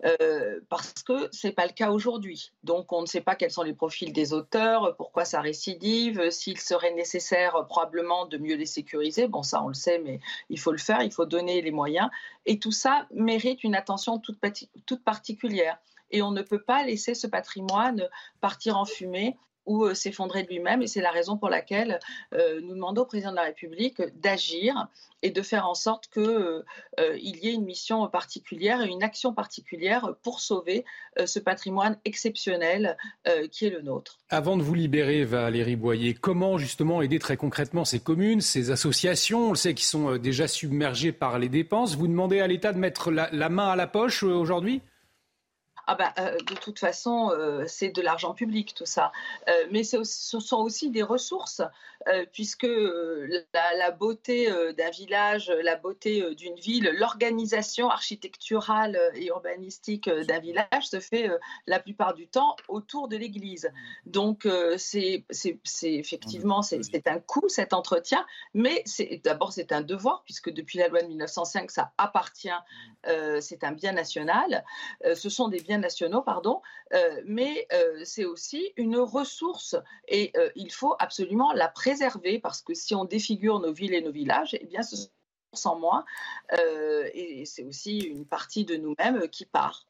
Euh, parce que ce n'est pas le cas aujourd'hui. Donc on ne sait pas quels sont les profils des auteurs, pourquoi ça récidive, s'il serait nécessaire probablement de mieux les sécuriser. Bon, ça on le sait, mais il faut le faire, il faut donner les moyens. Et tout ça mérite une attention toute particulière. Et on ne peut pas laisser ce patrimoine partir en fumée ou euh, s'effondrer de lui-même. Et c'est la raison pour laquelle euh, nous demandons au président de la République d'agir et de faire en sorte qu'il euh, y ait une mission particulière et une action particulière pour sauver ce patrimoine exceptionnel qui est le nôtre.
Avant de vous libérer, Valérie Boyer, comment justement aider très concrètement ces communes, ces associations? On le sait qui sont déjà submergées par les dépenses. Vous demandez à l'État de mettre la main à la poche aujourd'hui?
Ah bah, euh, de toute façon, euh, c'est de l'argent public tout ça. Euh, mais ce sont aussi des ressources, puisque la, beauté d'un village, la beauté d'une ville, l'organisation architecturale et urbanistique d'un village se fait la plupart du temps autour de l'église. Donc c'est effectivement c'est un coût cet entretien, mais d'abord c'est un devoir, puisque depuis la loi de 1905, ça appartient, c'est un bien national. ce sont des biens nationaux, pardon, euh, mais euh, c'est aussi une ressource et euh, il faut absolument la préserver parce que si on défigure nos villes et nos villages, eh bien, ce sont en moins et c'est aussi une partie de nous-mêmes qui part.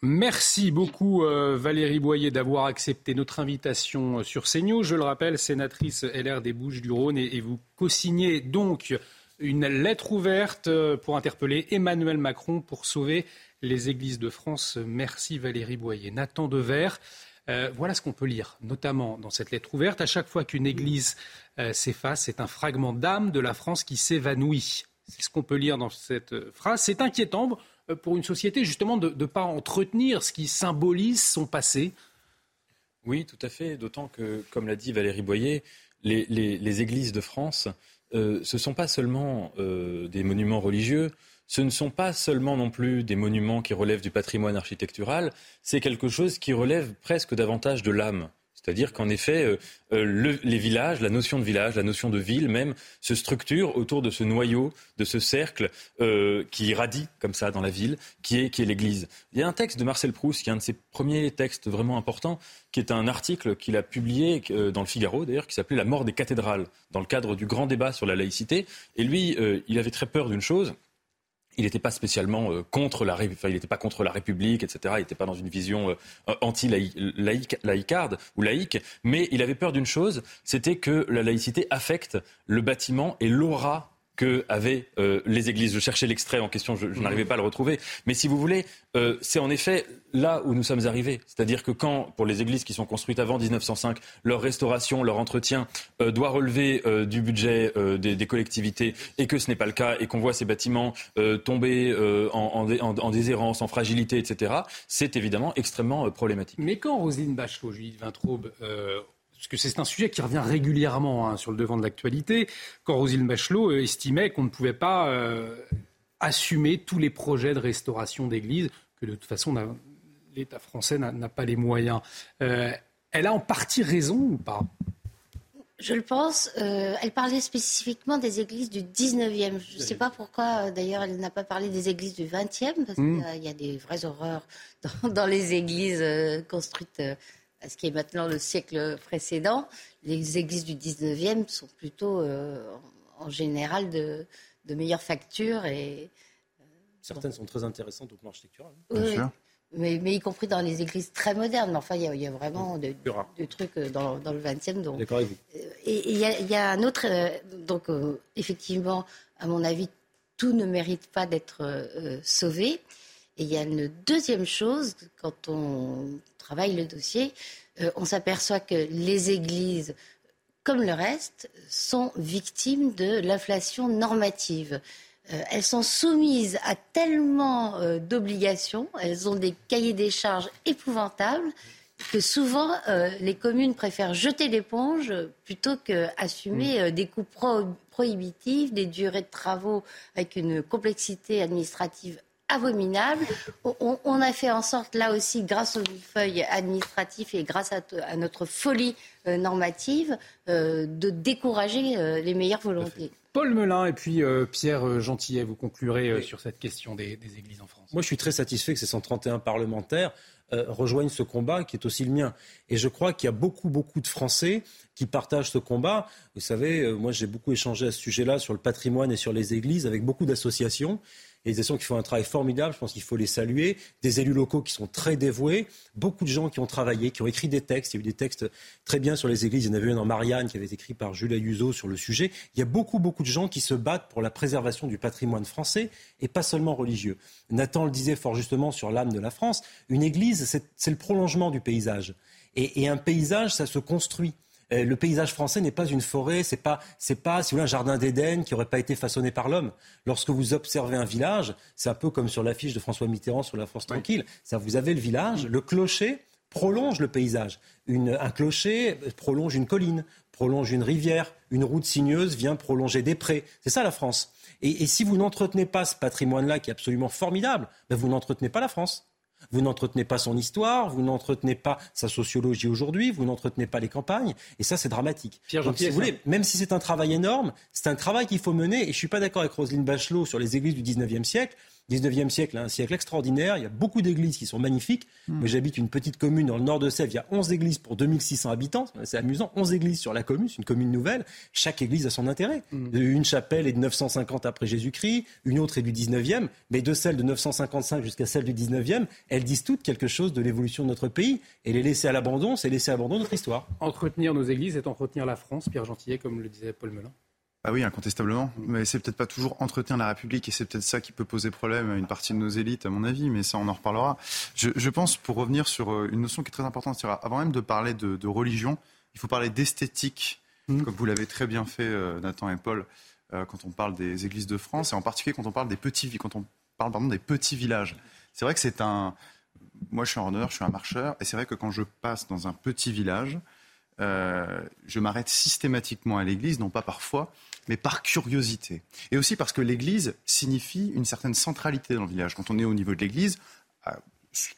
Merci beaucoup Valérie Boyer d'avoir accepté notre invitation sur CNews. Je le rappelle, sénatrice LR des Bouches-du-Rhône et, et, vous co-signez donc une lettre ouverte pour interpeller Emmanuel Macron pour sauver les églises de France. Merci Valérie Boyer. Nathan Dever. Euh, voilà ce qu'on peut lire, notamment dans cette lettre ouverte. À chaque fois qu'une église euh, s'efface, c'est un fragment d'âme de la France qui s'évanouit. C'est ce qu'on peut lire dans cette euh, phrase. C'est inquiétant pour une société justement de ne pas entretenir ce qui symbolise son passé.
Oui, tout à fait. D'autant que, comme l'a dit Valérie Boyer, les, églises de France, ce ne sont pas seulement des monuments religieux, ce ne sont pas seulement non plus des monuments qui relèvent du patrimoine architectural, c'est quelque chose qui relève presque davantage de l'âme. C'est-à-dire qu'en effet, euh, euh, les villages, la notion de village, la notion de ville même, se structure autour de ce noyau, de ce cercle euh, qui irradie comme ça dans la ville, qui est, qui est l'Église. Il y a un texte de Marcel Proust, qui est un de ses premiers textes vraiment importants, qui est un article qu'il a publié dans le Figaro, d'ailleurs, qui s'appelait La mort des cathédrales, dans le cadre du grand débat sur la laïcité. Et lui, il avait très peur d'une chose, il n'était pas spécialement euh, contre la, République, etc. Il n'était pas dans une vision euh, anti-laïcarde ou laïque, mais il avait peur d'une chose, c'était que la laïcité affecte le bâtiment et l'aura que avaient euh, les églises. Je cherchais l'extrait en question, je, n'arrivais pas à le retrouver. Mais si vous voulez, euh, c'est en effet là où nous sommes arrivés. C'est-à-dire que quand, pour les églises qui sont construites avant 1905, leur restauration, leur entretien euh, doit relever du budget des, collectivités et que ce n'est pas le cas et qu'on voit ces bâtiments tomber en, en, déshérence, en fragilité, etc., c'est évidemment extrêmement problématique.
Mais quand Roselyne Bachelot, Judith Vintraube, parce que c'est un sujet qui revient régulièrement hein, sur le devant de l'actualité, quand Roselyne Bachelot euh, estimait qu'on ne pouvait pas euh, assumer tous les projets de restauration d'églises, que de toute façon l'État français n'a pas les moyens. Euh, elle a en partie raison ou pas?
Je le pense. elle parlait spécifiquement des églises du 19e. Je ne sais pas pourquoi, d'ailleurs, elle n'a pas parlé des églises du 20e, parce hmm. qu'il y, a des vraies horreurs dans les églises construites ce qui est maintenant le siècle précédent, les églises du 19e sont plutôt euh, en général de, de meilleure facture. Et,
euh, Certaines sont très intéressantes au plan architectural.
Oui, Mais, mais, y compris dans les églises très modernes. Enfin, il y, a vraiment des trucs euh, dans, dans, le 20e. Donc,
D'accord avec vous.
Et il y, y, a un autre. donc, effectivement, à mon avis, tout ne mérite pas d'être sauvé. Et il y a une deuxième chose, quand on travaille le dossier, euh, on s'aperçoit que les églises, comme le reste, sont victimes de l'inflation normative. Euh, elles sont soumises à tellement euh, d'obligations, elles ont des cahiers des charges épouvantables que souvent les communes préfèrent jeter l'éponge plutôt qu'assumer mm. des coûts prohibitifs, des durées de travaux avec une complexité administrative abominable. On, a fait en sorte, là aussi, grâce aux feuilles administratifs et grâce à, notre folie euh, normative, euh, de décourager euh, les meilleures volontés.
Paul Melun et puis Pierre Gentillet, vous conclurez sur cette question des, églises en France.
Moi, je suis très satisfait que ces 131 parlementaires rejoignent ce combat qui est aussi le mien. Et je crois qu'il y a beaucoup, beaucoup de Français qui partagent ce combat. Vous savez, moi, j'ai beaucoup échangé à ce sujet-là sur le patrimoine et sur les églises avec beaucoup d'associations associations qui font un travail formidable, je pense qu'il faut les saluer, des élus locaux qui sont très dévoués, beaucoup de gens qui ont travaillé, qui ont écrit des textes, il y a eu des textes très bien sur les églises, il y en avait un en Marianne qui avait été écrit par Jules Ayuso sur le sujet, il y a beaucoup, beaucoup de gens qui se battent pour la préservation du patrimoine français et pas seulement religieux. Nathan le disait fort justement sur l'âme de la France, une église, c'est le prolongement du paysage. Et un paysage, ça se construit. Euh, le paysage français n'est pas une forêt, c'est pas, c'est pas, si vous voulez, un jardin d'Éden qui n'aurait pas été façonné par l'homme. Lorsque vous observez un village, c'est un peu comme sur l'affiche de François Mitterrand sur la France tranquille. Ça, vous avez le village, le clocher prolonge le paysage. un clocher prolonge une colline, prolonge une rivière, une route sinueuse vient prolonger des prés. C'est ça la France. Et, si vous n'entretenez pas ce patrimoine-là qui est absolument formidable, ben vous n'entretenez pas la France. Vous n'entretenez pas son histoire, vous n'entretenez pas sa sociologie aujourd'hui, vous n'entretenez pas les campagnes, et ça, c'est dramatique. Donc, si vous voulez, même si c'est un travail énorme, c'est un travail qu'il faut mener, et je ne suis pas d'accord avec Roselyne Bachelot sur les églises du 19e siècle. 19e siècle, un siècle extraordinaire. Il y a beaucoup d'églises qui sont magnifiques. Hmm. Moi, j'habite une petite commune dans le nord de Sèvres. Il y a 11 églises pour 2600 habitants. C'est amusant. 11 églises sur la commune. C'est une commune nouvelle. Chaque église a son intérêt. Hmm. Une chapelle est de 950 après Jésus-Christ. Une autre est du 19e. Mais de celle de 955 jusqu'à celle du 19e, elles disent toutes quelque chose de l'évolution de notre pays. Et les laisser à l'abandon, c'est laisser à l'abandon notre histoire.
Entretenir nos églises et entretenir la France, Pierre Gentillet, comme le disait Paul Melun.
Ah oui, incontestablement. Mais c'est peut-être pas toujours entretenir la République et c'est peut-être ça qui peut poser problème à une partie de nos élites, à mon avis, mais ça, on en reparlera. Je, pense, pour revenir sur euh, une notion qui est très importante, avant même de parler de, religion, il faut parler d'esthétique, mmh. comme vous l'avez très bien fait, euh, Nathan et Paul, euh, quand on parle des églises de France et en particulier quand on parle des petits, quand on parle pardon, des petits villages. C'est vrai que c'est un. Moi, je suis un randonneur, je suis un marcheur, et c'est vrai que quand je passe dans un petit village, je m'arrête systématiquement à l'église, non pas parfois, mais par curiosité. Et aussi parce que l'Église signifie une certaine centralité dans le village. Quand on est au niveau de l'Église, euh,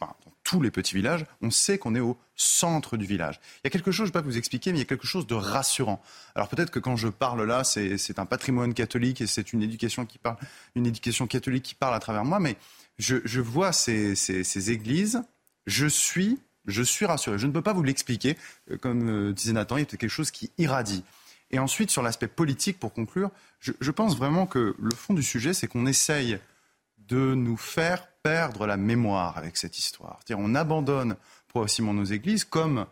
dans tous les petits villages, on sait qu'on est au centre du village. Il y a quelque chose, je ne vais pas vous expliquer, mais il y a quelque chose de rassurant. Alors peut-être que quand je parle là, c'est un patrimoine catholique et c'est une éducation une éducation catholique qui parle à travers moi, mais je, vois ces, ces, églises, je suis, je suis rassuré. Je ne peux pas vous l'expliquer, euh, comme euh, disait Nathan, il y a quelque chose qui irradie. Et ensuite, sur l'aspect politique, pour conclure, je, pense vraiment que le fond du sujet, c'est qu'on essaye de nous faire perdre la mémoire avec cette histoire. C'est-à-dire on abandonne progressivement nos églises, comme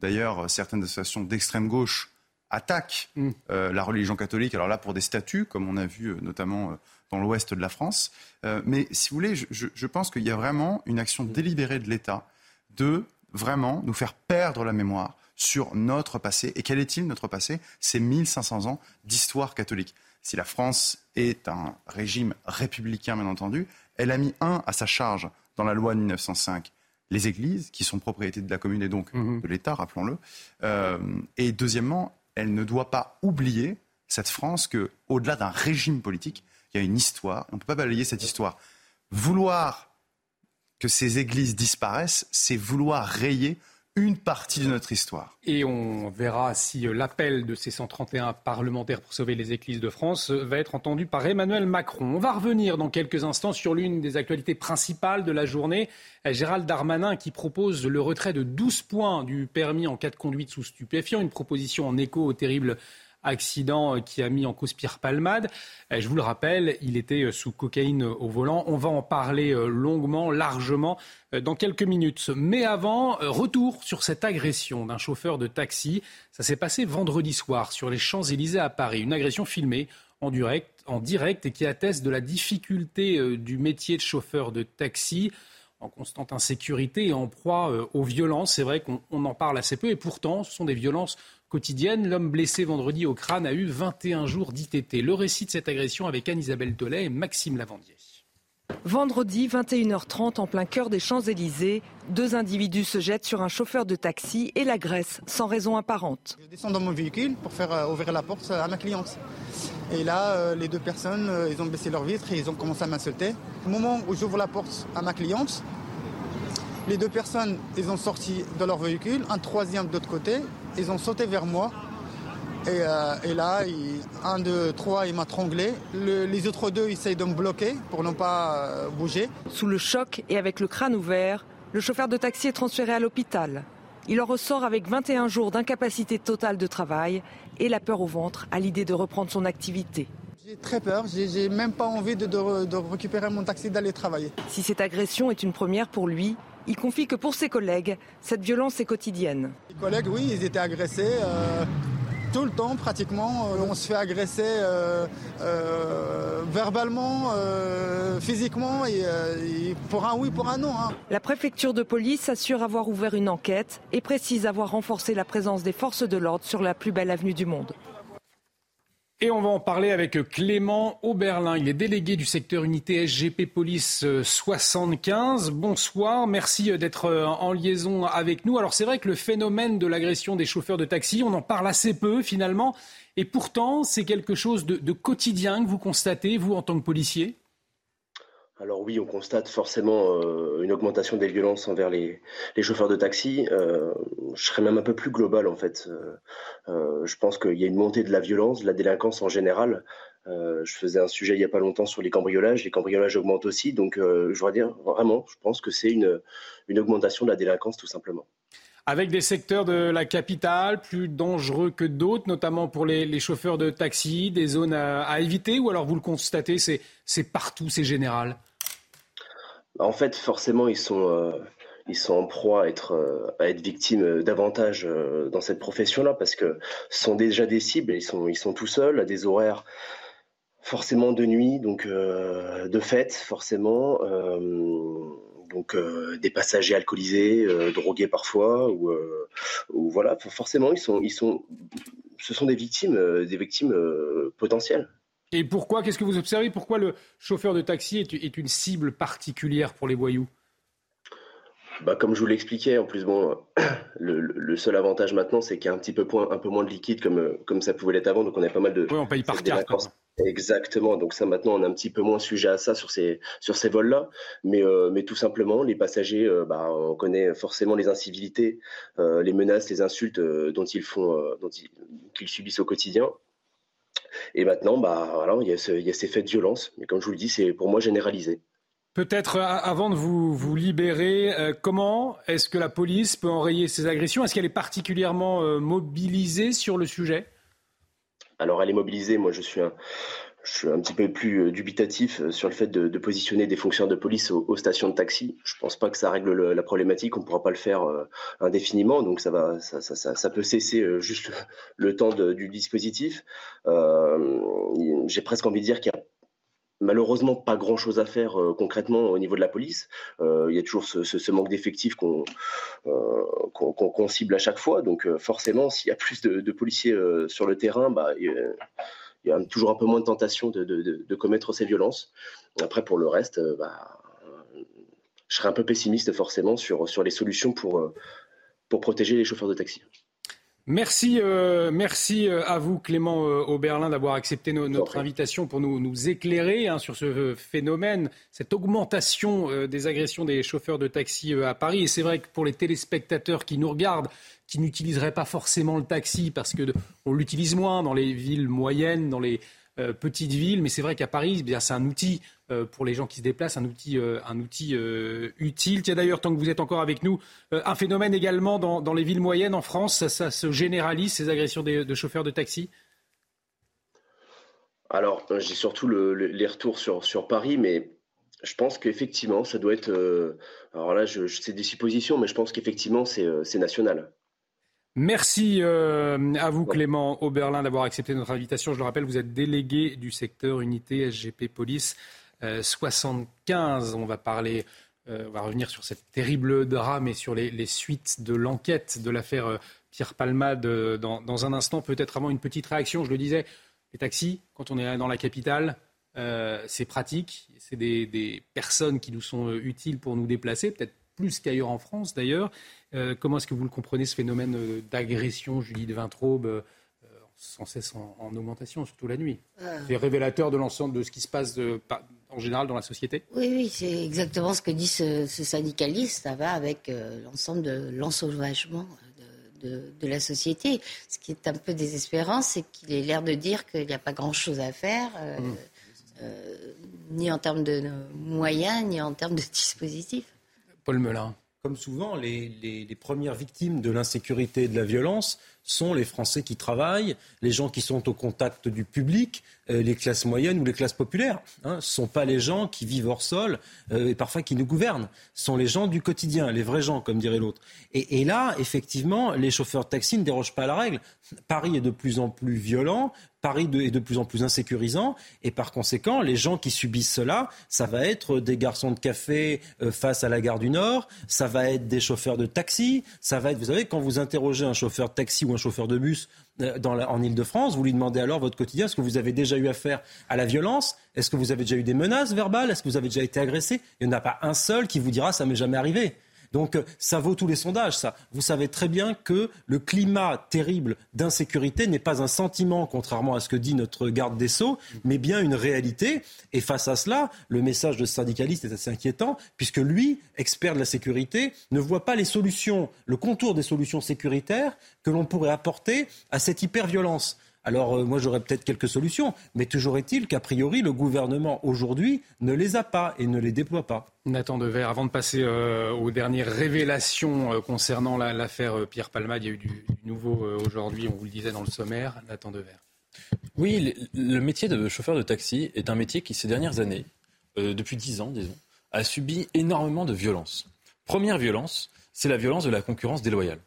d'ailleurs certaines associations d'extrême gauche attaquent mm. euh, la religion catholique, alors là pour des statuts, comme on a vu euh, notamment euh, dans l'ouest de la France. mais si vous voulez, je, pense qu'il y a vraiment une action délibérée de l'État de vraiment nous faire perdre la mémoire sur notre passé. Et quel est-il notre passé? C'est 1500 ans d'histoire catholique. Si la France est un régime républicain, bien entendu, elle a mis un à sa charge dans la loi de 1905 les églises, qui sont propriété de la commune et donc mm-hmm. de l'État, rappelons-le. et deuxièmement, elle ne doit pas oublier, cette France, qu'au-delà d'un régime politique, il y a une histoire. On ne peut pas balayer cette histoire. Vouloir que ces églises disparaissent, c'est vouloir rayer une partie de notre histoire.
Et on verra si euh, l'appel de ces 131 parlementaires pour sauver les églises de France euh, va être entendu par Emmanuel Macron. On va revenir dans quelques instants sur l'une des actualités principales de la journée. Euh, Gérald Darmanin qui propose le retrait de 12 points du permis en cas de conduite sous stupéfiant, une proposition en écho au terrible accident euh, qui a mis en cause Pierre Palmade. Euh, je vous le rappelle, il était euh, sous cocaïne au volant. On va en parler longuement, largement dans quelques minutes. Mais avant, retour sur cette agression d'un chauffeur de taxi. Ça s'est passé vendredi soir sur les Champs-Élysées à Paris. Une agression filmée en direct, en direct et qui atteste de la difficulté du métier de chauffeur de taxi en constante insécurité et en proie aux violences. C'est vrai qu'on en parle assez peu et pourtant ce sont des violences quotidienne. L'homme blessé vendredi au crâne a eu 21 jours d'ITT. Le récit de cette agression avec Anne-Isabelle Tollet et Maxime Lavandier.
Vendredi, 21h30, en plein cœur des Champs-Élysées, deux individus se jettent sur un chauffeur de taxi et l'agressent sans raison apparente.
Je descends dans mon véhicule pour faire euh, ouvrir la porte à ma cliente. Et là, euh, les deux personnes, euh, ils ont baissé leur vitre et ils ont commencé à m'insulter. Au moment où j'ouvre la porte à ma cliente, les deux personnes, ils ont sorti de leur véhicule, un troisième de l'autre côté, ils ont sauté vers moi. Et, euh, là, un, deux, trois, il m'a tronglé. les autres deux essayent de me bloquer pour ne pas euh, bouger.
Sous le choc et avec le crâne ouvert, le chauffeur de taxi est transféré à l'hôpital. Il en ressort avec 21 jours d'incapacité totale de travail et la peur au ventre à l'idée de reprendre son activité.
J'ai très peur, j'ai même pas envie de, de récupérer mon taxi d'aller travailler.
Si cette agression est une première pour lui, il confie que pour ses collègues, cette violence est quotidienne.
Les collègues, oui, ils étaient agressés. Euh, tout le temps, pratiquement, euh, on se fait agresser euh, verbalement, physiquement, et, pour un oui, pour un non. Hein.
La préfecture de police assure avoir ouvert une enquête et précise avoir renforcé la présence des forces de l'ordre sur la plus belle avenue du monde.
Et on va en parler avec Clément Auberlin. Il est délégué du secteur unité SGP Police 75. Bonsoir, merci d'être euh, en liaison avec nous. Alors c'est vrai que le phénomène de l'agression des chauffeurs de taxi, on en parle assez peu finalement. Et pourtant, c'est quelque chose de, de quotidien que vous constatez, vous, en tant que policier?
Alors oui, on constate forcément euh, une augmentation des violences envers les, chauffeurs de taxi. Euh, je serais même un peu plus global en fait. Euh, je pense qu'il y a une montée de la violence, de la délinquance en général. je faisais un sujet il n'y a pas longtemps sur les cambriolages. Les cambriolages augmentent aussi. Donc je voudrais dire vraiment, je pense que c'est une, une augmentation de la délinquance tout simplement
avec des secteurs de la capitale plus dangereux que d'autres, notamment pour les, chauffeurs de taxi, des zones à, à éviter, ou alors vous le constatez, c'est partout, c'est général?
En fait, forcément, ils sont, euh, ils sont en proie à être, euh, à être victimes euh, davantage dans cette profession-là parce que ce sont déjà des cibles, ils sont, ils sont tout seuls à des horaires forcément de nuit, donc de fête, forcément. donc des passagers alcoolisés, drogués parfois, ou, ou, voilà, forcément ils sont, ils sont, ce sont des victimes, des victimes potentielles.
Et pourquoi Qu'est-ce que vous observez? Pourquoi le chauffeur de taxi est, une cible particulière pour les voyous?
Bah, comme je vous l'expliquais, en plus, bon, le, seul avantage maintenant, c'est qu'il y a un petit peu, un peu moins de liquide comme, comme ça pouvait l'être avant. Donc, on a pas mal de.
Oui, on paye par carte.
Exactement. Donc, ça, maintenant, on est un petit peu moins sujet à ça sur ces, sur ces vols-là. Mais, euh, mais tout simplement, les passagers, euh, bah, on connaît forcément les incivilités, euh, les menaces, les insultes dont ils font, dont qu'ils subissent au quotidien. Et maintenant, bah, voilà, il, y a ces faits de violence. Mais comme je vous le dis, c'est pour moi généralisé.
Peut-être euh, avant de vous, vous libérer, euh, comment est-ce que la police peut enrayer ces agressions? Est-ce qu'elle est particulièrement euh, mobilisée sur le sujet?
Alors elle est mobilisée. Moi, je suis un, je suis un petit peu plus dubitatif sur le fait de, positionner des fonctionnaires de police aux, stations de taxi. Je ne pense pas que ça règle la problématique. On ne pourra pas le faire indéfiniment, donc ça va, ça, ça, ça peut cesser juste le, temps du dispositif. J'ai presque envie de dire qu'il y a malheureusement pas grand chose à faire concrètement au niveau de la police. il y a toujours ce, manque d'effectifs qu'on cible à chaque fois. Donc forcément, s'il y a plus de, policiers sur le terrain, bah, y a toujours un peu moins de tentation de, commettre ces violences. Après, pour le reste, euh, bah, je serais un peu pessimiste forcément sur, les solutions euh, pour protéger les chauffeurs de taxi.
Merci, euh, merci à vous Clément Oberlin d'avoir accepté notre invitation pour nous, nous éclairer hein, sur ce phénomène, cette augmentation des agressions des chauffeurs de taxi à Paris. Et c'est vrai que pour les téléspectateurs qui nous regardent, qui n'utiliseraient pas forcément le taxi parce que on l'utilise moins dans les villes moyennes, dans les euh, petites villes. Mais c'est vrai qu'à Paris, eh c'est un outil euh, pour les gens qui se déplacent, un outil, euh, un outil utile. Tiens d'ailleurs, tant que vous êtes encore avec nous, un phénomène également dans, les villes moyennes en France, ça, se généralise ces agressions de chauffeurs de taxi?
Alors, j'ai surtout les retours sur, sur Paris, mais je pense qu'effectivement, ça doit être. alors là, je, c'est des suppositions, mais je pense qu'effectivement, c'est national.
Merci euh, à vous, Clément Oberlin, d'avoir accepté notre invitation. Je le rappelle, vous êtes délégué du secteur unité SGP Police 75. Euh, on va parler, euh, on va revenir sur cette terrible drame et sur les, suites de l'enquête de l'affaire Pierre Palmade dans, un instant. Peut-être avant une petite réaction. Je le disais, les taxis, quand on est dans la capitale, c'est pratique. C'est des, personnes qui nous sont utiles pour nous déplacer, peut-être plus qu'ailleurs en France d'ailleurs. Euh, comment est-ce que vous le comprenez, ce phénomène euh, d'agression, Julie de Vintraube, euh, sans cesse en, augmentation, surtout la nuit C'est révélateur de l'ensemble de ce qui se passe en général dans la société
Oui, oui, c'est exactement ce que dit ce, syndicaliste. Ça va avec l'ensemble de l'ensauvagement de, la société. Ce qui est un peu désespérant, c'est qu'il ait l'air de dire qu'il n'y a pas grand-chose à faire. Mmh. ni en termes de moyens, ni en termes de dispositifs.
Paul Melun
comme souvent, les, premières victimes de l'insécurité et de la violence sont les Français qui travaillent, les gens qui sont au contact du public, euh, les classes moyennes ou les classes populaires. Hein. Ce ne sont pas les gens qui vivent hors sol euh, et parfois qui nous gouvernent. Ce sont les gens du quotidien, les vrais gens, comme dirait l'autre. Et, là, effectivement, les chauffeurs de taxi ne dérogent pas à la règle. Paris est de plus en plus violent, Paris est de plus en plus insécurisant et par conséquent, les gens qui subissent cela, ça va être des garçons de café euh, face à la gare du Nord, ça va être des chauffeurs de taxi, ça va être, vous savez, quand vous interrogez un chauffeur de taxi ou un chauffeur de bus euh, dans en Ile-de-France, vous lui demandez alors votre quotidien, est-ce que vous avez déjà eu affaire à la violence? Est-ce que vous avez déjà eu des menaces verbales? Est-ce que vous avez déjà été agressé? Il n'y en a pas un seul qui vous dira ça m'est jamais arrivé. Donc euh, ça vaut tous les sondages, ça. Vous savez très bien que le climat terrible d'insécurité n'est pas un sentiment, contrairement à ce que dit notre garde des Sceaux, mais bien une réalité. Et face à cela, le message de ce syndicaliste est assez inquiétant, puisque lui, expert de la sécurité, ne voit pas les solutions, le contour des solutions sécuritaires que l'on pourrait apporter à cette hyperviolence. Alors euh, moi j'aurais peut-être quelques solutions, mais toujours est-il qu'a priori le gouvernement aujourd'hui ne les a pas et ne les déploie pas.
Nathan Dever, avant de passer euh, aux dernières révélations euh, concernant l'affaire Pierre Palmade, il y a eu du, nouveau aujourd'hui, on vous le disait dans le sommaire. Nathan Dever.
Oui, le, métier de chauffeur de taxi est un métier qui ces dernières années, depuis dix ans disons, a subi énormément de violence. Première violence, c'est la violence de la concurrence déloyale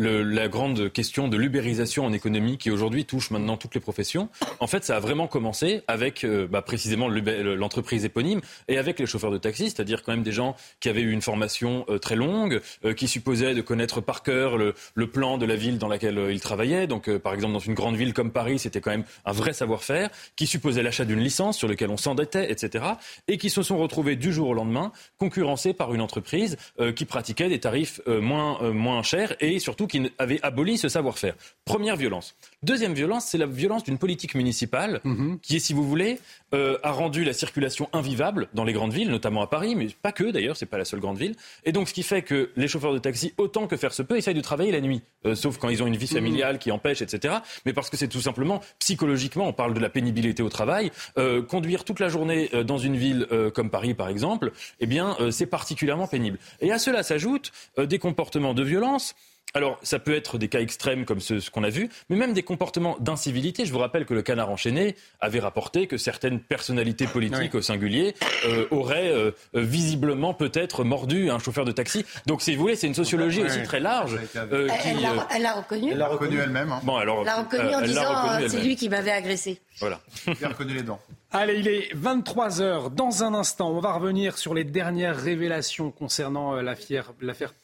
la grande question de l'ubérisation en économie qui aujourd'hui touche maintenant toutes les professions, en fait, ça a vraiment commencé avec euh, bah, précisément l'entreprise éponyme et avec les chauffeurs de taxi, c'est-à-dire quand même des gens qui avaient eu une formation euh, très longue, euh, qui supposaient de connaître par cœur le, plan de la ville dans laquelle ils travaillaient. Donc, par exemple, dans une grande ville comme Paris, c'était quand même un vrai savoir-faire, qui supposait l'achat d'une licence sur laquelle on s'endettait, etc., et qui se sont retrouvés du jour au lendemain concurrencés par une entreprise qui pratiquait des tarifs moins, moins chers et surtout qui avait aboli ce savoir-faire. Première violence. Deuxième violence, c'est la violence d'une politique municipale mhm. qui, si vous voulez, euh, a rendu la circulation invivable dans les grandes villes, notamment à Paris, mais pas que d'ailleurs, c'est pas la seule grande ville. Et donc, ce qui fait que les chauffeurs de taxi, autant que faire se peut, essayent de travailler la nuit, euh, sauf quand ils ont une vie familiale qui empêche, etc. Mais parce que c'est tout simplement psychologiquement, on parle de la pénibilité au travail, euh, conduire toute la journée dans une ville comme Paris, par exemple, eh bien, c'est particulièrement pénible. Et à cela s'ajoutent des comportements de violence alors, ça peut être des cas extrêmes comme ce, qu'on a vu, mais même des comportements d'incivilité. Je vous rappelle que le canard enchaîné avait rapporté que certaines personnalités politiques au singulier euh, auraient euh, visiblement peut-être mordu un chauffeur de taxi. Donc, si vous voulez, c'est une sociologie aussi très large.
Euh, elle l'a reconnu.
Elle l'a reconnu elle-même. Hein.
Bon, alors,
elle l'a reconnu en disant c'est lui qui m'avait agressé.
Voilà.
Il a reconnu les dents.
Allez, il est 23 heures. Dans un instant, on va revenir sur les dernières révélations concernant l'affaire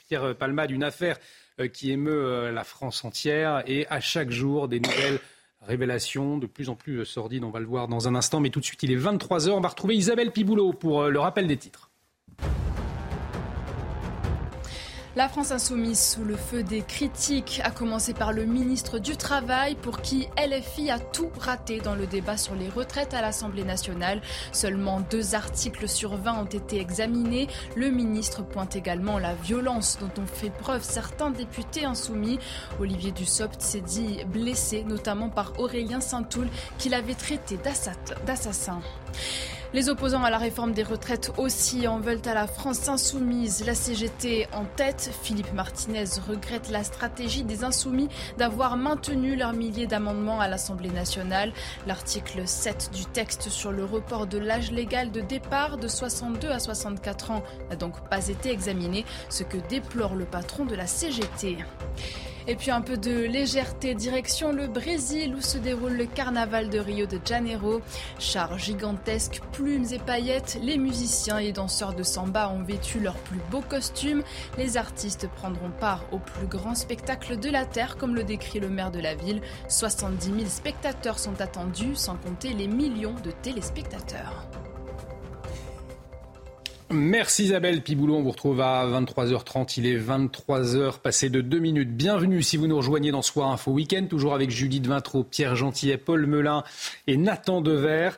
Pierre Palmade, une affaire qui émeut euh, la France entière et à chaque jour des nouvelles révélations de plus en plus euh, sordides. On va le voir dans un instant, mais tout de suite, il est 23h. On va retrouver Isabelle Piboulot pour le rappel des titres.
La France insoumise sous le feu des critiques, a commencé par le ministre du Travail pour qui LFI a tout raté dans le débat sur les retraites à l'Assemblée nationale. Seulement deux articles sur 20 ont été examinés. Le ministre pointe également la violence dont ont fait preuve certains députés insoumis. Olivier Dussopt s'est dit blessé, notamment par Aurélien Saint-Toul, qu'il avait traité d'assassin. Les opposants à la réforme des retraites aussi en veulent à la France insoumise. La CGT en tête. Philippe Martinez regrette la stratégie des insoumis d'avoir maintenu leurs milliers d'amendements à l'Assemblée nationale. L'article 7 du texte sur le report de l'âge légal de départ de 62 à 64 ans n'a donc pas été examiné, ce que déplore le patron de la CGT. Et puis un peu de légèreté, direction le Brésil où se déroule le carnaval de Rio de Janeiro. Chars gigantesques, plumes et paillettes, les musiciens et danseurs de samba ont vêtu leurs plus beaux costumes. Les artistes prendront part au plus grand spectacle de la Terre, comme le décrit le maire de la ville. 70 000 spectateurs sont attendus, sans compter les millions de téléspectateurs.
Merci Isabelle Piboulot. On vous retrouve à 23h30. Il est 23h, passé de 2 minutes. Bienvenue si vous nous rejoignez dans Soir Info Week-end, toujours avec Judith Vintraud, Pierre Gentillet, Paul Melun et Nathan Dever.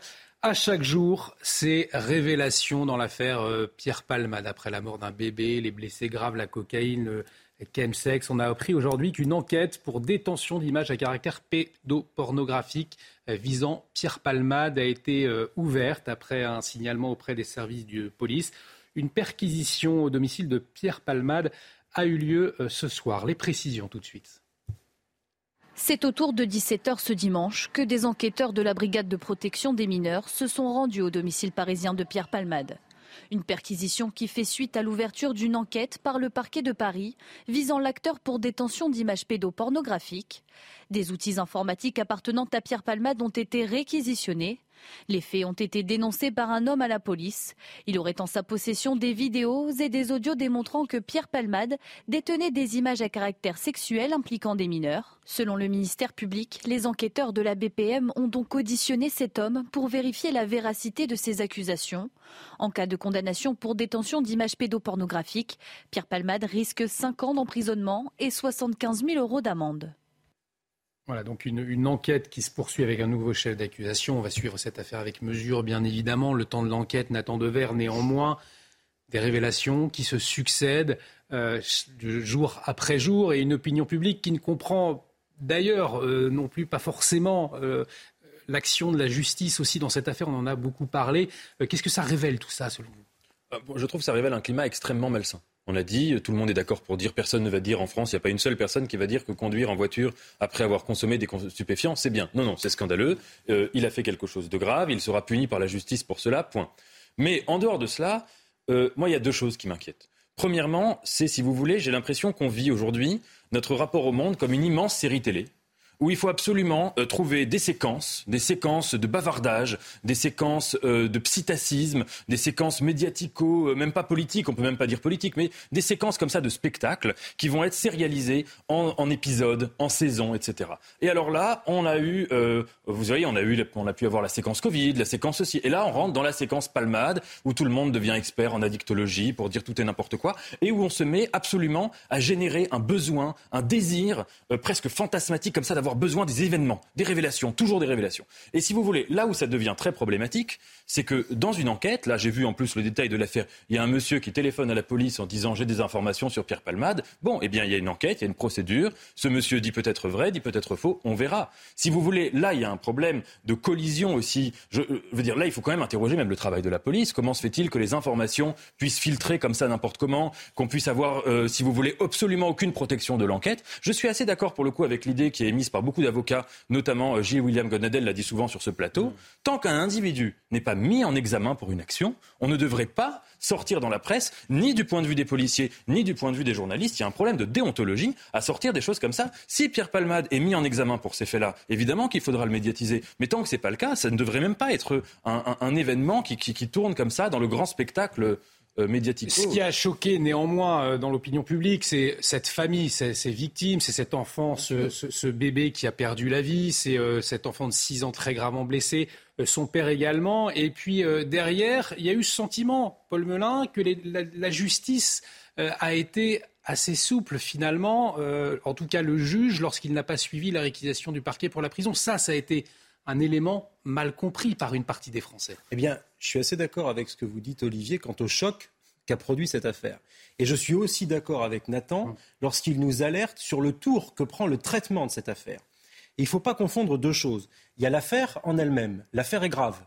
À chaque jour, ces révélations dans l'affaire euh, Pierre Palmade après la mort d'un bébé, les blessés graves, la cocaïne, le chemsex. On a appris aujourd'hui qu'une enquête pour détention d'images à caractère pédopornographique visant Pierre Palmade a été euh, ouverte après un signalement auprès des services de police. Une perquisition au domicile de Pierre Palmade a eu lieu euh, ce soir. Les précisions tout de suite.
C'est autour de 17h ce dimanche que des enquêteurs de la brigade de protection des mineurs se sont rendus au domicile parisien de Pierre Palmade. Une perquisition qui fait suite à l'ouverture d'une enquête par le parquet de Paris visant l'acteur pour détention d'images pédopornographiques. Des outils informatiques appartenant à Pierre Palmade ont été réquisitionnés. Les faits ont été dénoncés par un homme à la police. Il aurait en sa possession des vidéos et des audios démontrant que Pierre Palmade détenait des images à caractère sexuel impliquant des mineurs. Selon le ministère public, les enquêteurs de la BPM ont donc auditionné cet homme pour vérifier la véracité de ses accusations. En cas de condamnation pour détention d'images pédopornographiques, Pierre Palmade risque 5 ans d'emprisonnement et 75 000 euros d'amende.
Voilà, donc une, enquête qui se poursuit avec un nouveau chef d'accusation. On va suivre cette affaire avec mesure, bien évidemment. Le temps de l'enquête n'attend de verre néanmoins des révélations qui se succèdent euh, jour après jour et une opinion publique qui ne comprend d'ailleurs euh, non plus pas forcément euh, l'action de la justice aussi dans cette affaire. On en a beaucoup parlé. Qu'est-ce que ça révèle tout ça selon vous?
Je trouve que ça révèle un climat extrêmement malsain. On l'a dit, tout le monde est d'accord pour dire, personne ne va dire en France, il n'y a pas une seule personne qui va dire que conduire en voiture après avoir consommé des stupéfiants, c'est bien. Non, non, c'est scandaleux. Euh, il a fait quelque chose de grave, il sera puni par la justice pour cela, point. Mais en dehors de cela, euh, moi, il y a deux choses qui m'inquiètent. Premièrement, c'est, si vous voulez, j'ai l'impression qu'on vit aujourd'hui notre rapport au monde comme une immense série télé où il faut absolument euh, trouver des séquences, des séquences de bavardage, des séquences euh, de psittacisme, des séquences médiatico, euh, même pas politiques, on peut même pas dire politique, mais des séquences comme ça de spectacles qui vont être sérialisées en, en épisodes, en saisons, etc. Et alors là, on a eu, vous voyez, on a eu, on a pu avoir la séquence Covid, la séquence aussi, et là on rentre dans la séquence palmade où tout le monde devient expert en addictologie pour dire tout et n'importe quoi, et où on se met absolument à générer un besoin, un désir presque fantasmatique comme ça d'avoir avoir besoin des événements, des révélations, toujours des révélations. Et si vous voulez, là où ça devient très problématique, c'est que dans une enquête, là j'ai vu en plus le détail de l'affaire, il y a un monsieur qui téléphone à la police en disant j'ai des informations sur Pierre Palmade. Bon, eh bien il y a une enquête, il y a une procédure. Ce monsieur dit peut-être vrai, dit peut-être faux, on verra. Si vous voulez, là il y a un problème de collision aussi. Je euh, veux dire, là il faut quand même interroger même le travail de la police. Comment se fait-il que les informations puissent filtrer comme ça n'importe comment, qu'on puisse avoir, euh, si vous voulez, absolument aucune protection de l'enquête? Je suis assez d'accord pour le coup avec l'idée qui est émise par beaucoup d'avocats, notamment euh, J. William Gonadel l'a dit souvent sur ce plateau. Tant qu'un individu n'est pas mis en examen pour une action, on ne devrait pas sortir dans la presse, ni du point de vue des policiers, ni du point de vue des journalistes. Il y a un problème de déontologie à sortir des choses comme ça. Si Pierre Palmade est mis en examen pour ces faits-là, évidemment qu'il faudra le médiatiser. Mais tant que ce n'est pas le cas, ça ne devrait même pas être un, événement qui, tourne comme ça dans le grand spectacle. Euh.
Ce qui a choqué néanmoins euh, dans l'opinion publique, c'est cette famille, ces, victimes, c'est cet enfant, ce, bébé qui a perdu la vie, c'est euh, cet enfant de 6 ans très gravement blessé. Son père également. Et puis derrière, il y a eu ce sentiment, Paul Melun, que la, justice a été assez souple finalement, en tout cas le juge, lorsqu'il n'a pas suivi la réquisition du parquet pour la prison. Ça, ça a été un élément mal compris par une partie des Français.
Eh bien, je suis assez d'accord avec ce que vous dites, Olivier, quant au choc qu'a produit cette affaire. Et je suis aussi d'accord avec Nathan lorsqu'il nous alerte sur le tour que prend le traitement de cette affaire il ne faut pas confondre deux choses. Il y a l'affaire en elle-même. L'affaire est grave.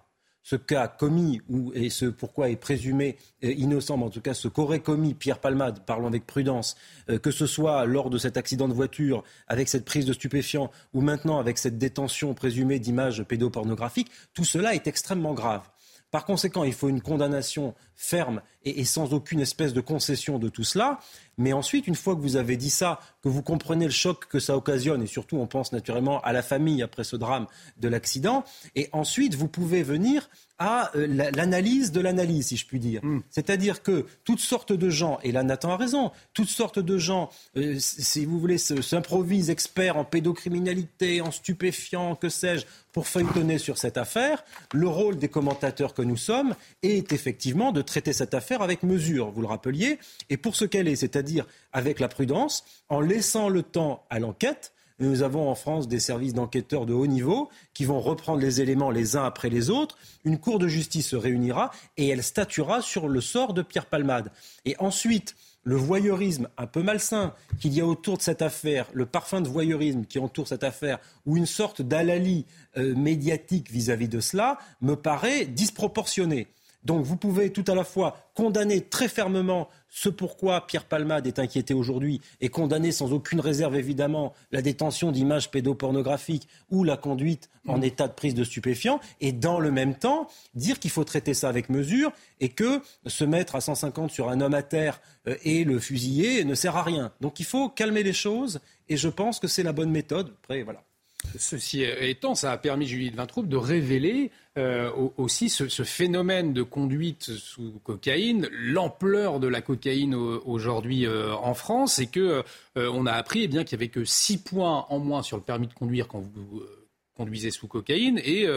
Ce qu'a commis, ou, et ce pourquoi est présumé euh, innocent, mais en tout cas ce qu'aurait commis Pierre Palmade, parlons avec prudence, euh, que ce soit lors de cet accident de voiture, avec cette prise de stupéfiants, ou maintenant avec cette détention présumée d'images pédopornographiques, tout cela est extrêmement grave. Par conséquent, il faut une condamnation ferme et, sans aucune espèce de concession de tout cela. Mais ensuite, une fois que vous avez dit ça, que vous comprenez le choc que ça occasionne, et surtout on pense naturellement à la famille après ce drame de l'accident, et ensuite vous pouvez venir à euh, l'analyse de l'analyse, si je puis dire. Hmm. C'est-à-dire que toutes sortes de gens, et là Nathan a raison, toutes sortes de gens, euh, si vous voulez, s'improvisent experts en pédocriminalité, en stupéfiants, que sais-je, pour feuilletonner sur cette affaire. Le rôle des commentateurs que nous sommes est effectivement de traiter cette affaire avec mesure, vous le rappeliez, et pour ce qu'elle est, c'est-à-dire avec la prudence, en laissant le temps à l'enquête. Nous avons en France des services d'enquêteurs de haut niveau qui vont reprendre les éléments les uns après les autres. Une cour de justice se réunira et elle statuera sur le sort de Pierre Palmade. Et ensuite, le voyeurisme un peu malsain qu'il y a autour de cette affaire, le parfum de voyeurisme qui entoure cette affaire, ou une sorte d'alali euh, médiatique vis à -vis de cela, me paraît disproportionné. Donc vous pouvez tout à la fois condamner très fermement ce pourquoi Pierre Palmade est inquiété aujourd'hui et condamner sans aucune réserve évidemment la détention d'images pédopornographiques ou la conduite en mm. état de prise de stupéfiants et dans le même temps dire qu'il faut traiter ça avec mesure et que se mettre à 150 sur un homme à terre euh, et le fusiller ne sert à rien. Donc il faut calmer les choses et je pense que c'est la bonne méthode. Après voilà.
Ceci étant, ça a permis, Julie de Vintraube, de révéler euh, aussi ce, phénomène de conduite sous cocaïne, l'ampleur de la cocaïne aujourd'hui euh, en France, et que euh, on a appris eh bien qu'il y avait que 6 points en moins sur le permis de conduire quand vous conduisez sous cocaïne, et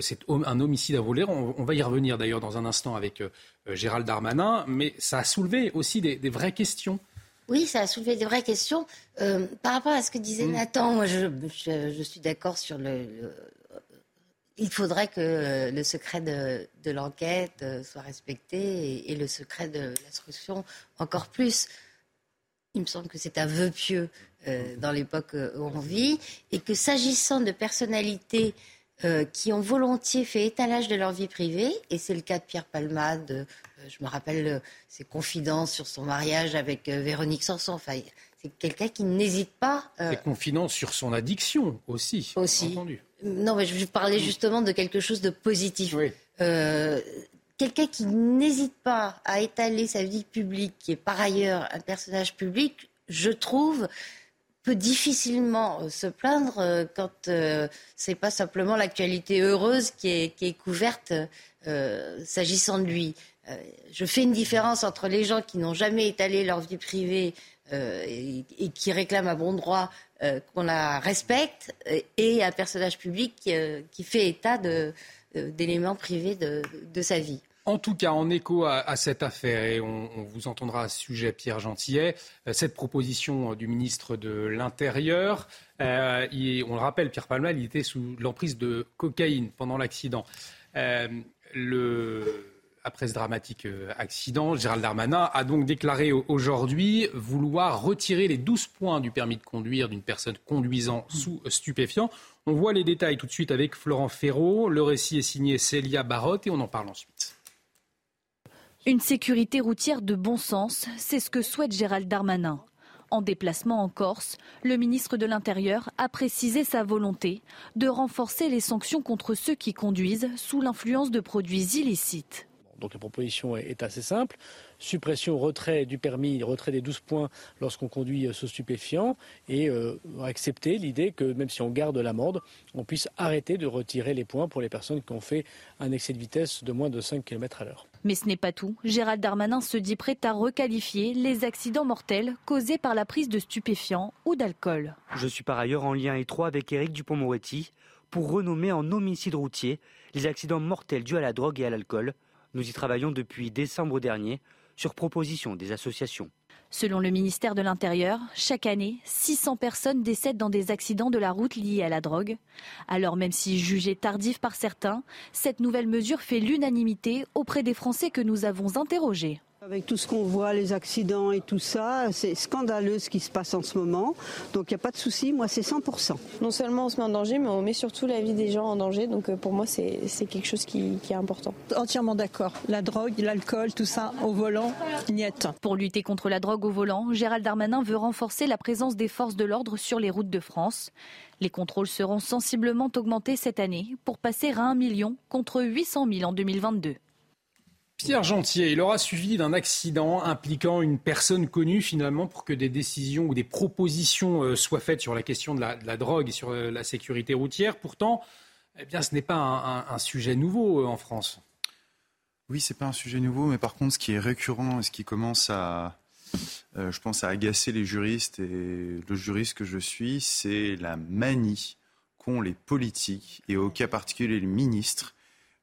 c'est un homicide à voler. On, va y revenir d'ailleurs dans un instant avec Gérald Darmanin, mais ça a soulevé aussi des vraies questions
oui, ça a soulevé des vraies questions. Euh, par rapport à ce que disait mm. Nathan, moi je, suis d'accord sur le, Il faudrait que le secret de, l'enquête euh, soit respecté et, le secret de l'instruction encore plus. Il me semble que c'est un vœu pieux euh, dans l'époque où on vit et que s'agissant de personnalités qui ont volontiers fait étalage de leur vie privée, et c'est le cas de Pierre Palmade, je me rappelle euh, ses confidences sur son mariage avec euh, Véronique Sanson. Enfin, c'est quelqu'un qui n'hésite pas.
Euh, ses confidences sur son addiction aussi.
Aussi. Non, mais je parlais justement de quelque chose de positif. quelqu'un qui n'hésite pas à étaler sa vie publique, qui est par ailleurs un personnage public, je trouve peut difficilement se plaindre quand ce c'est pas simplement l'actualité heureuse qui est, qui est couverte s'agissant de lui. Euh, je fais une différence entre les gens qui n'ont jamais étalé leur vie privée euh, et, qui réclament à bon droit euh, qu'on la respecte et un personnage public qui fait état d'éléments privés de, sa vie.
En tout cas, en écho à, cette affaire, et on, vous entendra à ce sujet, Pierre Gentillet, euh, cette proposition du ministre de l'Intérieur, euh, on le rappelle, Pierre Palmal, il était sous l'emprise de cocaïne pendant l'accident. Euh, après ce dramatique accident, Gérald Darmanin a donc déclaré aujourd'hui vouloir retirer les 12 points du permis de conduire d'une personne conduisant sous stupéfiant. On voit les détails tout de suite avec Florent Ferraud. Le récit est signé Célia Barotte et on en parle ensuite.
Une sécurité routière de bon sens, c'est ce que souhaite Gérald Darmanin. En déplacement en Corse, le ministre de l'Intérieur a précisé sa volonté de renforcer les sanctions contre ceux qui conduisent sous l'influence de produits illicites.
Donc la proposition est assez simple suppression, retrait du permis, retrait des 12 points lorsqu'on conduit ce stupéfiant et euh, accepter l'idée que même si on garde l'amende, on puisse arrêter de retirer les points pour les personnes qui ont fait un excès de vitesse de moins de 5 km à l'heure.
Mais ce n'est pas tout. Gérald Darmanin se dit prêt à requalifier les accidents mortels causés par la prise de stupéfiants ou d'alcool.
Je suis par ailleurs en lien étroit avec Éric Dupont-Moretti pour renommer en homicide routier les accidents mortels dus à la drogue et à l'alcool. Nous y travaillons depuis décembre dernier sur proposition des associations.
Selon le ministère de l'Intérieur, chaque année, 600 personnes décèdent dans des accidents de la route liés à la drogue. Alors même si jugée tardive par certains, cette nouvelle mesure fait l'unanimité auprès des Français que nous avons interrogés.
Avec tout ce qu'on voit, les accidents et tout ça, c'est scandaleux ce qui se passe en ce moment. Donc il n'y a pas de souci, moi c'est 100%.
Non seulement on se met en danger, mais on met surtout la vie des gens en danger. Donc euh, pour moi c'est quelque chose qui, qui, est important.
Entièrement d'accord. La drogue, l'alcool, tout ça au volant, niet.
Pour lutter contre la drogue au volant, Gérald Darmanin veut renforcer la présence des forces de l'ordre sur les routes de France. Les contrôles seront sensiblement augmentés cette année pour passer à 1 million contre 800 000 en 2022.
Pierre Gentier, il aura suivi d'un accident impliquant une personne connue finalement pour que des décisions ou des propositions euh, soient faites sur la question de la, drogue et sur euh, la sécurité routière. Pourtant, eh bien, ce n'est pas un, sujet nouveau euh, en France.
Oui, ce n'est pas un sujet nouveau, mais par contre, ce qui est récurrent et ce qui commence à, je pense, à agacer les juristes et le juriste que je suis, c'est la manie qu'ont les politiques et au cas particulier les ministres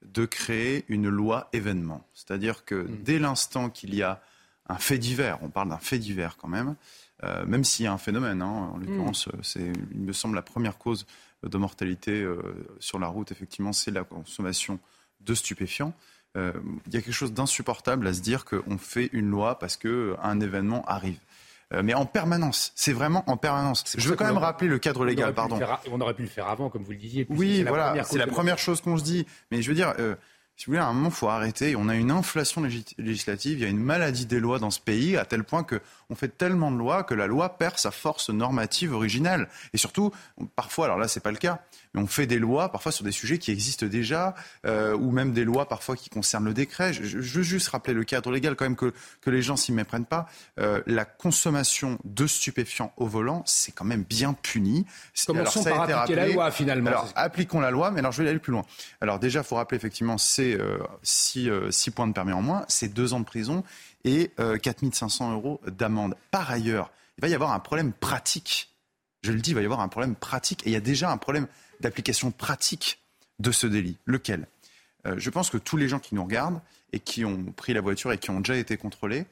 de créer une loi événement. C'est-à-dire que hmm. dès l'instant qu'il y a un fait divers, on parle d'un fait divers quand même, euh, même s'il y a un phénomène, hein, en hmm. l'occurrence, c'est, il me semble, la première cause de mortalité euh, sur la route, effectivement, c'est la consommation de stupéfiants. Euh, il y a quelque chose d'insupportable à se dire qu'on fait une loi parce qu'un événement arrive. Euh, mais en permanence. C'est vraiment en permanence. Je veux quand même rappeler le cadre légal, pardon.
on aurait pu le faire avant, comme vous le disiez.
Oui, voilà, c'est la première chose qu'on se dit. Mais je veux dire, euh, si vous voulez, à un moment, il faut arrêter. On a une inflation législative, il y a une maladie des lois dans ce pays, à tel point qu'on fait tellement de lois que la loi perd sa force normative originelle. Et surtout, parfois, alors là, c'est pas le cas, on fait des lois parfois sur des sujets qui existent déjà, euh, ou même des lois parfois qui concernent le décret. Je, veux juste rappeler le cadre légal quand même que, que les gens s'y méprennent pas. Euh, la consommation de stupéfiants au volant, c'est quand même bien puni.
Commençons par appliquer la loi finalement.
Alors appliquons la loi, mais alors je vais aller plus loin. Alors déjà, il faut rappeler effectivement, c'est 6 euh, points de permis en moins, c'est 2 ans de prison et 4500 euros d'amende. Par ailleurs, il va y avoir un problème pratique. Je le dis, il va y avoir un problème pratique et il y a déjà un problème d'application pratique de ce délit. Lequel? Euh, Je pense que tous les gens qui nous regardent et qui ont pris la voiture et qui ont déjà été contrôlés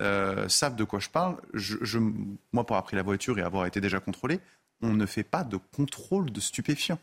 euh, savent de quoi je parle. Je, moi, pour avoir pris la voiture et avoir été déjà contrôlé, on ne fait pas de contrôle de stupéfiants.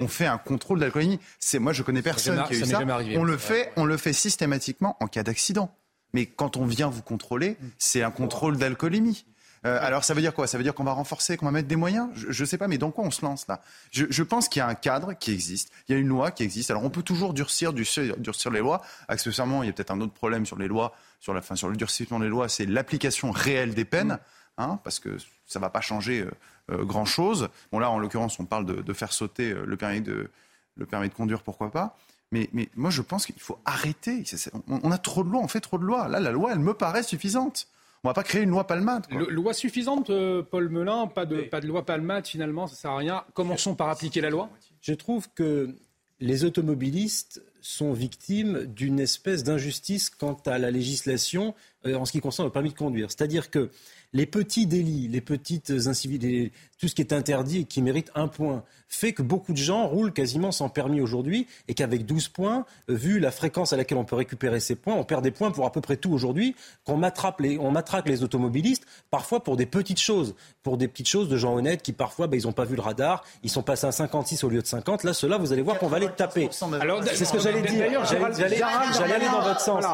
On fait un contrôle d'alcoolémie. C'est moi, je connais personne qui a eu ça. On le fait, on le fait systématiquement en cas d'accident. Mais quand on vient vous contrôler, c'est un contrôle d'alcoolémie. Euh, alors ça veut dire quoi? Ça veut dire qu'on va renforcer, qu'on va mettre des moyens? Je ne sais pas, mais dans quoi on se lance là? Je, pense qu'il y a un cadre qui existe, il y a une loi qui existe. Alors on peut toujours durcir, durcir, durcir les lois. Accessoirement, il y a peut-être un autre problème sur les lois, sur, la, fin, sur le durcissement des lois, c'est l'application réelle des peines, hein, parce que ça ne va pas changer euh, euh, grand-chose. Bon là, en l'occurrence, on parle de, faire sauter le permis de, le permis de conduire, pourquoi pas. Mais, mais, moi, je pense qu'il faut arrêter. On, a trop de lois, on fait trop de lois. Là, la loi, elle me paraît suffisante. On va pas créer une loi palmate.
Loi suffisante, euh, Paul Melun, pas de, pas de loi palmate finalement, ça sert à rien. Commençons par appliquer la loi.
Je trouve que les automobilistes sont victimes d'une espèce d'injustice quant à la législation euh, en ce qui concerne le permis de conduire. C'est-à-dire que les petits délits, les petites incivilités, tout ce qui est interdit et qui mérite un point, fait que beaucoup de gens roulent quasiment sans permis aujourd'hui et qu'avec 12 points, euh, vu la fréquence à laquelle on peut récupérer ces points, on perd des points pour à peu près tout aujourd'hui, qu'on matraque les, on matraque les automobilistes, parfois pour des petites choses, pour des petites choses de gens honnêtes qui parfois, ben, ils n'ont pas vu le radar, ils sont passés à 56 au lieu de 50. Là, ceux-là, vous allez voir qu'on va les taper. Alors, c'est ce que j'allais dire. J'allais aller dans votre sens.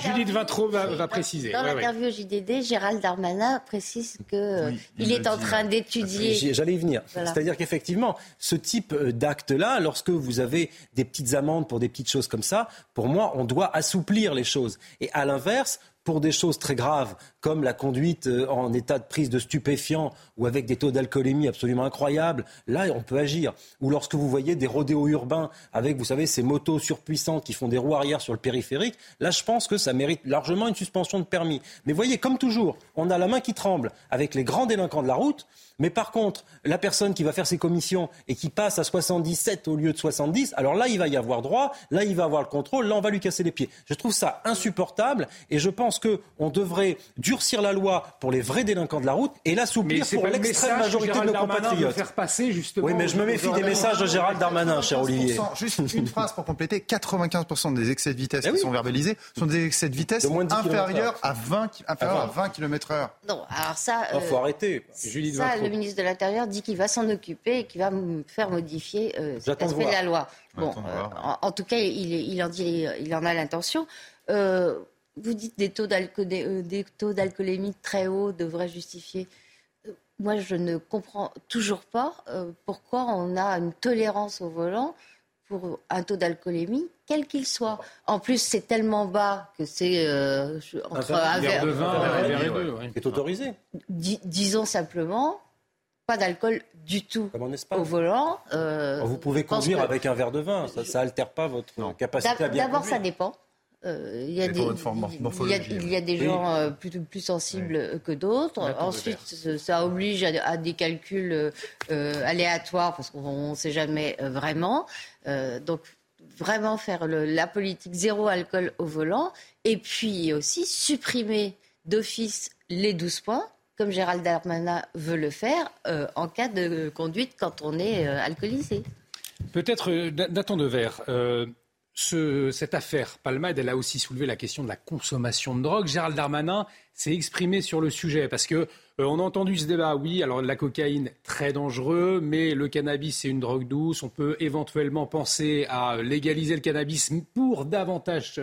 Judith Vintraud va, va préciser.
Dans l'interview au JDD, Gérald Darmanin précise qu'il il est en train d'étudier.
J'allais y venir. C'est-à-dire qu'effectivement, ce type euh, d'acte-là, lorsque vous avez des petites amendes pour des petites choses comme ça, pour moi, on doit assouplir les choses. Et à l'inverse, pour des choses très graves comme la conduite euh, en état de prise de stupéfiants ou avec des taux d'alcoolémie absolument incroyables, là on peut agir. Ou lorsque vous voyez des rodéos urbains avec, vous savez, ces motos surpuissantes qui font des roues arrière sur le périphérique, là je pense que ça mérite largement une suspension de permis. Mais voyez, comme toujours, on a la main qui tremble avec les grands délinquants de la route. Mais par contre, la personne qui va faire ses commissions et qui passe à 77 au lieu de 70, alors là, il va y avoir droit, là, il va avoir le contrôle, là, on va lui casser les pieds. Je trouve ça insupportable et je pense qu'on devrait durcir la loi pour les vrais délinquants de la route et l'assouplir pour l'extrême majorité de nos compatriotes.
Faire passer justement
oui, mais je me méfie des messages de Gérald Darmanin, cher Olivier.
Juste une phrase pour compléter 95% des excès de vitesse eh qui sont verbalisés sont des excès de vitesse inférieurs à 20, inférieurs à 20 km/h.
Non, alors ça.
Il faut euh, arrêter.
Julie ça, le ministre de l'Intérieur dit qu'il va s'en occuper et qu'il va faire modifier euh, cet aspect de la loi. Bon, euh, en, tout cas, il, en, dit, il en a l'intention. Euh, vous dites des taux, des, taux d'alcoolémie très hauts devraient justifier. Moi, je ne comprends toujours pas pourquoi on a une tolérance au volant pour un taux d'alcoolémie, quel qu'il soit. En plus, c'est tellement bas que c'est
entre un verre, de vin, un verre et deux, est autorisé.
disons simplement pas d'alcool du tout au volant.
Euh, vous pouvez conduire avec un verre de vin, ça n'altère pas votre capacité à bien
D'abord, ça dépend. Euh, il, y a des, il, y a, des gens euh, plus, plus, sensibles que d'autres. Ensuite, ça oblige à, des calculs aléatoires parce qu'on ne sait jamais vraiment. donc, vraiment faire la politique zéro alcool au volant. Et puis aussi supprimer d'office les 12 points comme Gérald Darmanin veut le faire, euh, en cas de conduite quand on est euh, alcoolisé.
Peut-être, euh, Nathan Devers, ce, cette affaire Palmade, elle a aussi soulevé la question de la consommation de drogue. Gérald Darmanin s'est exprimé sur le sujet parce que on a entendu ce débat. Oui, alors la cocaïne très dangereux, mais le cannabis c'est une drogue douce. On peut éventuellement penser à légaliser le cannabis pour davantage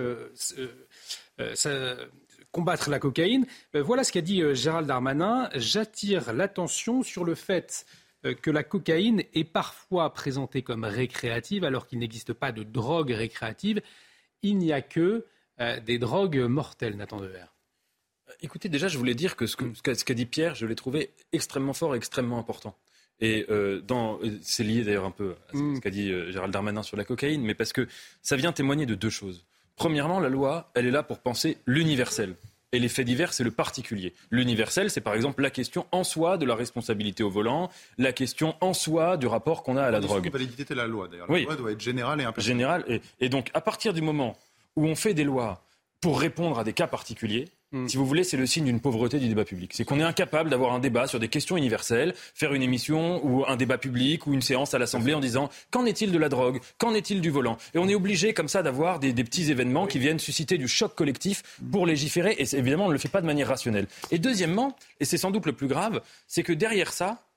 combattre la cocaïne. Euh, voilà ce qu'a dit euh, Gérald Darmanin. J'attire l'attention sur le fait euh, que la cocaïne est parfois présentée comme récréative alors qu'il n'existe pas de drogue récréative. Il n'y a que des drogues mortelles, Nathan Dever.
Écoutez, déjà, je voulais dire que ce qu'a dit Pierre, je l'ai trouvé extrêmement fort et extrêmement important. Et c'est lié d'ailleurs un peu à ce mm. qu'a dit Gérald Darmanin sur la cocaïne, mais parce que ça vient témoigner de deux choses. Premièrement, la loi, elle est là pour penser l'universel. Et les faits divers, c'est le particulier. L'universel, c'est par exemple la question en soi de la responsabilité au volant, la question en soi du rapport qu'on a à la drogue. La
validité de la loi, d'ailleurs. La loi doit être générale et
impersonnelle. Générale. Et, et donc, à partir du moment où on fait des lois pour répondre à des cas particuliers, Mm. Si vous voulez, c'est le signe d'une pauvreté du débat public. C'est qu'on est incapable d'avoir un débat sur des questions universelles, faire une émission ou un débat public ou une séance à l'Assemblée en disant qu'en est-il de la drogue, qu'en est-il du volant? Et on est obligé comme ça d'avoir des, petits événements qui viennent susciter du choc collectif pour légiférer. Et évidemment, on ne le fait pas de manière rationnelle. Et deuxièmement, et c'est sans doute le plus grave, c'est que derrière ça,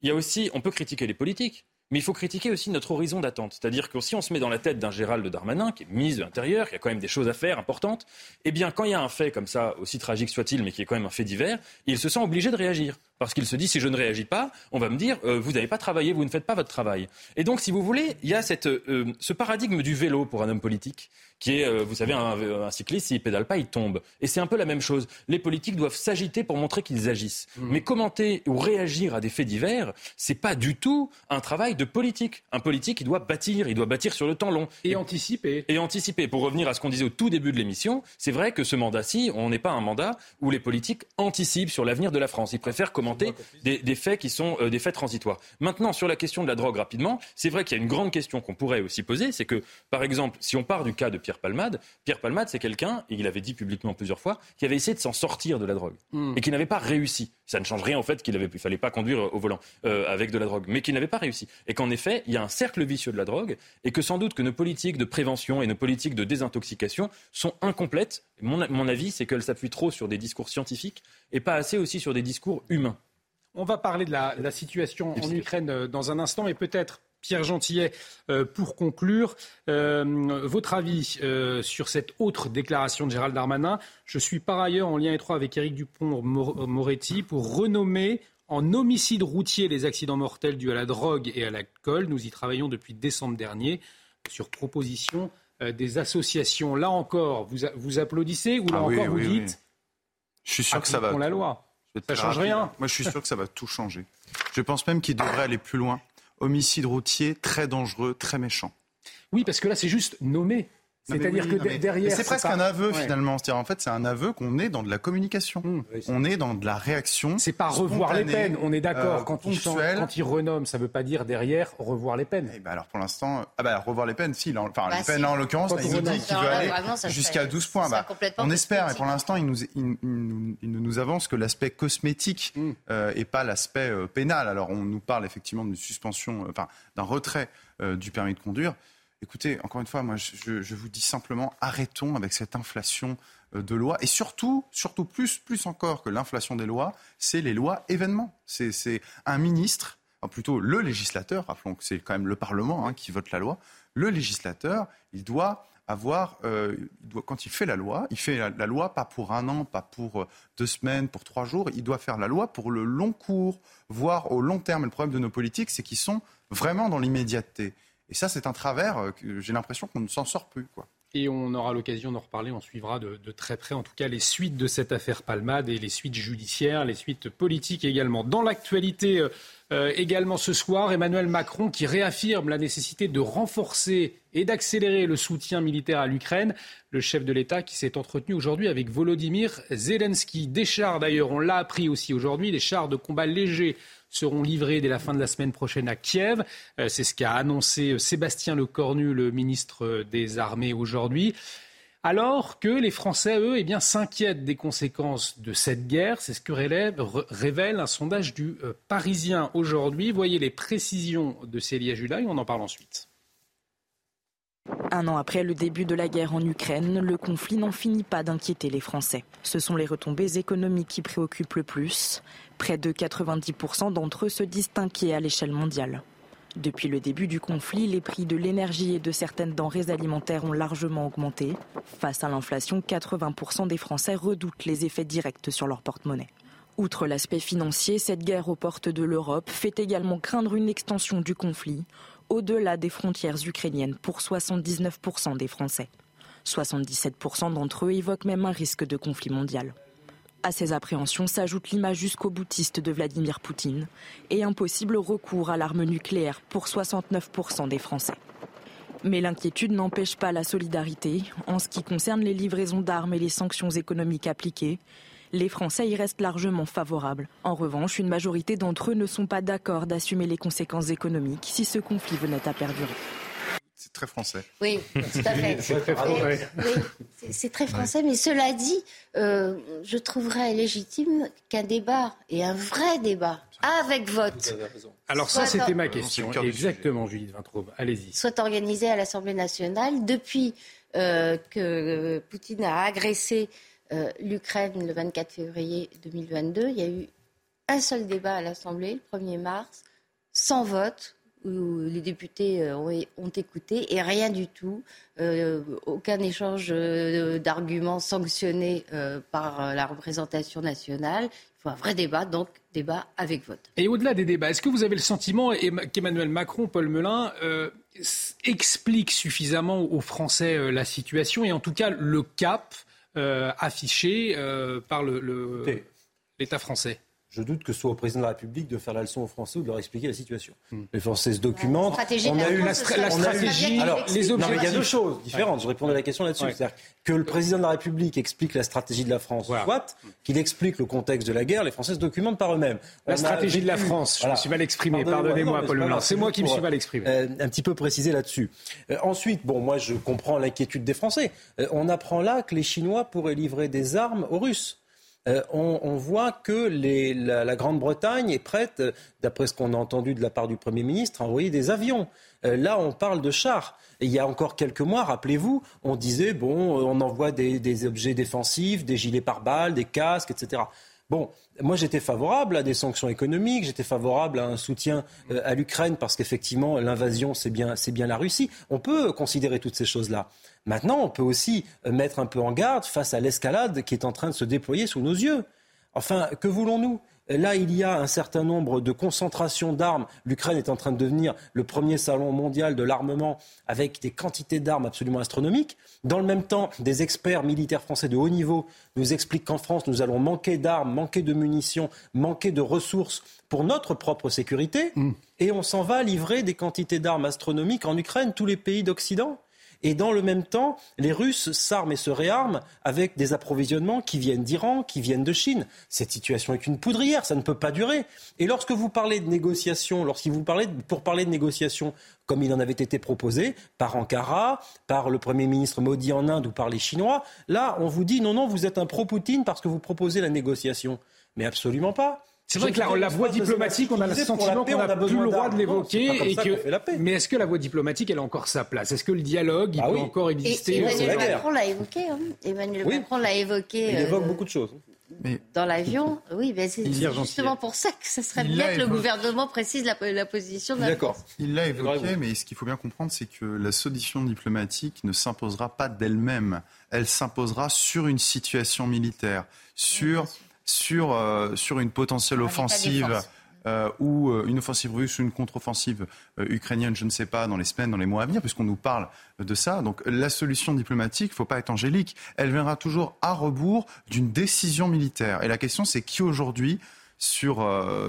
il y a aussi, on peut critiquer les politiques. Mais il faut critiquer aussi notre horizon d'attente. C'est-à-dire que si on se met dans la tête d'un Gérald Darmanin, qui est ministre de l'Intérieur, qui a quand même des choses à faire importantes, eh bien, quand il y a un fait comme ça, aussi tragique soit-il, mais qui est quand même un fait divers, il se sent obligé de réagir. Parce qu'il se dit, si je ne réagis pas, on va me dire, euh, vous n'avez pas travaillé, vous ne faites pas votre travail. Et donc, si vous voulez, il y a cette, euh, ce paradigme du vélo pour un homme politique qui est, euh, vous savez, un, cycliste, s'il pédale pas, il tombe. Et c'est un peu la même chose. Les politiques doivent s'agiter pour montrer qu'ils agissent. Mmh. Mais commenter ou réagir à des faits divers, c'est pas du tout un travail de politique. Un politique, il doit bâtir, il doit bâtir sur le temps long.
Et, anticiper.
Et anticiper. Pour revenir à ce qu'on disait au tout début de l'émission, c'est vrai que ce mandat-ci, on n'est pas un mandat où les politiques anticipent sur l'avenir de la France. Ils préfèrent des, faits qui sont euh, des faits transitoires. Maintenant, sur la question de la drogue, rapidement, c'est vrai qu'il y a une grande question qu'on pourrait aussi poser, c'est que, par exemple, si on part du cas de Pierre Pierre Palmade. Pierre Palmade, c'est quelqu'un, et il avait dit publiquement plusieurs fois, qui avait essayé de s'en sortir de la drogue hmm. et qui n'avait pas réussi. Ça ne change rien au fait qu'il ne fallait pas conduire au volant euh, avec de la drogue, mais qu'il n'avait pas réussi. Et qu'en effet, il y a un cercle vicieux de la drogue et que sans doute que nos politiques de prévention et nos politiques de désintoxication sont incomplètes. Mon, mon avis, c'est qu'elles s'appuient trop sur des discours scientifiques et pas assez aussi sur des discours humains.
On va parler de la, situation en Ukraine euh, dans un instant, mais peut-être Pierre Gentillet, euh, pour conclure, euh, votre avis sur cette autre déclaration de Gérald Darmanin. Je suis par ailleurs en lien étroit avec Éric Dupont-Moretti pour renommer en homicide routier les accidents mortels dus à la drogue et à l'alcool. Nous y travaillons depuis décembre dernier sur proposition des associations. Là encore, vous, applaudissez ou là ah encore vous dites
Je suis sûr que ça va.
la loi. Ça change rien.
Moi, je suis sûr que ça va tout changer. Je pense même qu'il devrait aller plus loin. Homicide routier, très dangereux, très méchant.
Oui, parce que là, c'est juste nommé. C'est-à-dire que derrière.
C'est presque un aveu finalement. C'est-à-dire en fait, c'est un aveu qu'on est dans de la communication. Hmm. on est dans de la réaction.
C'est pas revoir les peines. On est d'accord. Euh, quand, il quand il renomme, ça veut pas dire derrière revoir les peines.
Eh ben alors pour l'instant, ah bah revoir les peines, si. Enfin bah les peines là en l'occurrence, il nous dit qu'il veut aller jusqu'à 12 points. Bah, on espère. Et pour l'instant, il nous, il, nous avance que l'aspect cosmétique hmm. euh, et pas l'aspect euh, pénal. Alors on nous parle effectivement d'une suspension, enfin d'un retrait du permis de conduire. Écoutez, encore une fois, moi, je, vous dis simplement, arrêtons avec cette inflation euh, de lois. Et surtout, surtout plus, plus encore que l'inflation des lois, c'est les lois événements. C'est un ministre, plutôt le législateur, rappelons que c'est quand même le Parlement hein, qui vote la loi, le législateur, il doit avoir, euh, quand il fait la loi, il fait la, loi pas pour un an, pas pour euh, deux semaines, pour trois jours, il doit faire la loi pour le long cours, voire au long terme. Le problème de nos politiques, c'est qu'ils sont vraiment dans l'immédiateté. Et ça, c'est un travers euh, j'ai l'impression qu'on ne s'en sort plus. Quoi.
Et on aura l'occasion d'en reparler, on suivra de, très près en tout cas les suites de cette affaire Palmade et les suites judiciaires, les suites politiques également. Dans l'actualité euh, euh, également ce soir, Emmanuel Macron qui réaffirme la nécessité de renforcer et d'accélérer le soutien militaire à l'Ukraine. Le chef de l'État qui s'est entretenu aujourd'hui avec Volodymyr Zelensky. Des chars d'ailleurs, on l'a appris aussi aujourd'hui, des chars de combat légers seront livrés dès la fin de la semaine prochaine à Kiev. Euh, c'est ce qu'a annoncé euh, Sébastien Lecornu, le ministre des Armées, aujourd'hui. Alors que les Français, eux, eh bien, s'inquiètent des conséquences de cette guerre. C'est ce que révèle un sondage du euh, Parisien aujourd'hui. Voyez les précisions de Célia Julaï, on en parle ensuite.
Un an après le début de la guerre en Ukraine, le conflit n'en finit pas d'inquiéter les Français. Ce sont les retombées économiques qui préoccupent le plus. Près de 90% d'entre eux se disent inquiets à l'échelle mondiale. Depuis le début du conflit, les prix de l'énergie et de certaines denrées alimentaires ont largement augmenté. Face à l'inflation, 80% des Français redoutent les effets directs sur leur porte-monnaie. Outre l'aspect financier, cette guerre aux portes de l'Europe fait également craindre une extension du conflit au-delà des frontières ukrainiennes pour 79% des Français. 77% d'entre eux évoquent même un risque de conflit mondial. À ces appréhensions s'ajoute l'image jusqu'au boutiste de Vladimir Poutine et un possible recours à l'arme nucléaire pour 69% des Français. Mais l'inquiétude n'empêche pas la solidarité. En ce qui concerne les livraisons d'armes et les sanctions économiques appliquées, les Français y restent largement favorables. En revanche, une majorité d'entre eux ne sont pas d'accord d'assumer les conséquences économiques si ce conflit venait à perdurer.
C'est très français.
Oui, tout à fait. c'est très français, mais cela dit, euh, je trouverais légitime qu'un débat, et un vrai débat, avec vote.
Alors ça, c'était ma question. Exactement, Judith Vintraube. Allez-y.
Soit organisé à l'Assemblée nationale depuis euh, que Poutine a agressé euh, l'Ukraine le 24 février 2022. Il y a eu un seul débat à l'Assemblée le 1er mars, sans vote, où les députés euh, ont, écouté et rien du tout, euh, aucun échange d'arguments sanctionnés par la représentation nationale. Il faut un vrai débat, donc débat avec vote.
Et au-delà des débats, est-ce que vous avez le sentiment qu'Emmanuel Macron, Paul Melun, explique suffisamment aux Français la situation et en tout cas le cap euh, affiché euh, par l'État français?
Je doute que ce soit au président de la République de faire la leçon aux Français ou de leur expliquer la situation. Les Français se documentent.
on a eu
la, stratégie,
Alors, les objectifs. il y a deux choses différentes. Je répondais à la question là-dessus. C'est-à-dire que le président de la République explique la stratégie de la France, soit qu'il explique le contexte de la guerre, les Français se documentent par eux-mêmes.
La stratégie de la France, je me suis mal exprimé. Pardonnez-moi, Paul Melun. C'est moi qui me suis mal exprimé.
Euh, un petit peu précisé là-dessus. Euh, ensuite, bon, moi, je comprends l'inquiétude des Français. Euh, on apprend là que les Chinois pourraient livrer des armes aux Russes. Euh, on, voit que la, Grande-Bretagne est prête, euh, d'après ce qu'on a entendu de la part du Premier ministre, à envoyer des avions. là, on parle de chars. il y a encore quelques mois, rappelez-vous, on disait, bon, on envoie des, des objets défensifs, des gilets pare-balles, des casques, etc. Bon, moi j'étais favorable à des sanctions économiques, j'étais favorable à un soutien euh, à l'Ukraine parce qu'effectivement l'invasion c'est bien, bien la Russie. On peut considérer toutes ces choses-là. Maintenant, on peut aussi euh, mettre un peu en garde face à l'escalade qui est en train de se déployer sous nos yeux. Enfin, que voulons-nous? Là, il y a un certain nombre de concentrations d'armes. L'Ukraine est en train de devenir le premier salon mondial de l'armement avec des quantités d'armes absolument astronomiques. Dans le même temps, des experts militaires français de haut niveau nous expliquent qu'en France, nous allons manquer d'armes, manquer de munitions, manquer de ressources pour notre propre sécurité. Mm. Et on s'en va livrer des quantités d'armes astronomiques en Ukraine, tous les pays d'Occident. Et dans le même temps, les Russes s'arment et se réarment avec des approvisionnements qui viennent d'Iran, qui viennent de Chine. Cette situation est une poudrière, ça ne peut pas durer. Et lorsque vous parlez de négociations, lorsqu'il vous parlez, pour parler de négociations, comme il en avait été proposé par Ankara, par le Premier ministre Modi en Inde ou par les Chinois, là, on vous dit non, non, vous êtes un pro-Poutine parce que vous proposez la négociation. Mais absolument pas.
C'est vrai que la, voie diplomatique, on a le sentiment qu'on n'a plus le droit de l'évoquer. Mais est-ce que la voie diplomatique, elle a encore sa place? Est-ce que le dialogue, il ah peut encore exister?
Emmanuel Macron l'a évoqué. Hein. Emmanuel Macron l'a évoqué.
Il évoque euh, beaucoup de choses.
dans l'avion, oui, mais c'est justement pour ça que ce serait bien que le gouvernement précise la, position de la
D'accord. Il l'a évoqué, mais ce qu'il faut bien comprendre, c'est que la solution diplomatique ne s'imposera pas d'elle-même. Elle s'imposera sur une situation militaire, sur sur, euh, sur une potentielle offensive. Euh, ou euh, une offensive russe ou une contre-offensive ukrainienne, je ne sais pas, dans les semaines, dans les mois à venir, puisqu'on nous parle de ça. Donc la solution diplomatique, il ne faut pas être angélique, elle viendra toujours à rebours d'une décision militaire. Et la question, c'est qui aujourd'hui sur,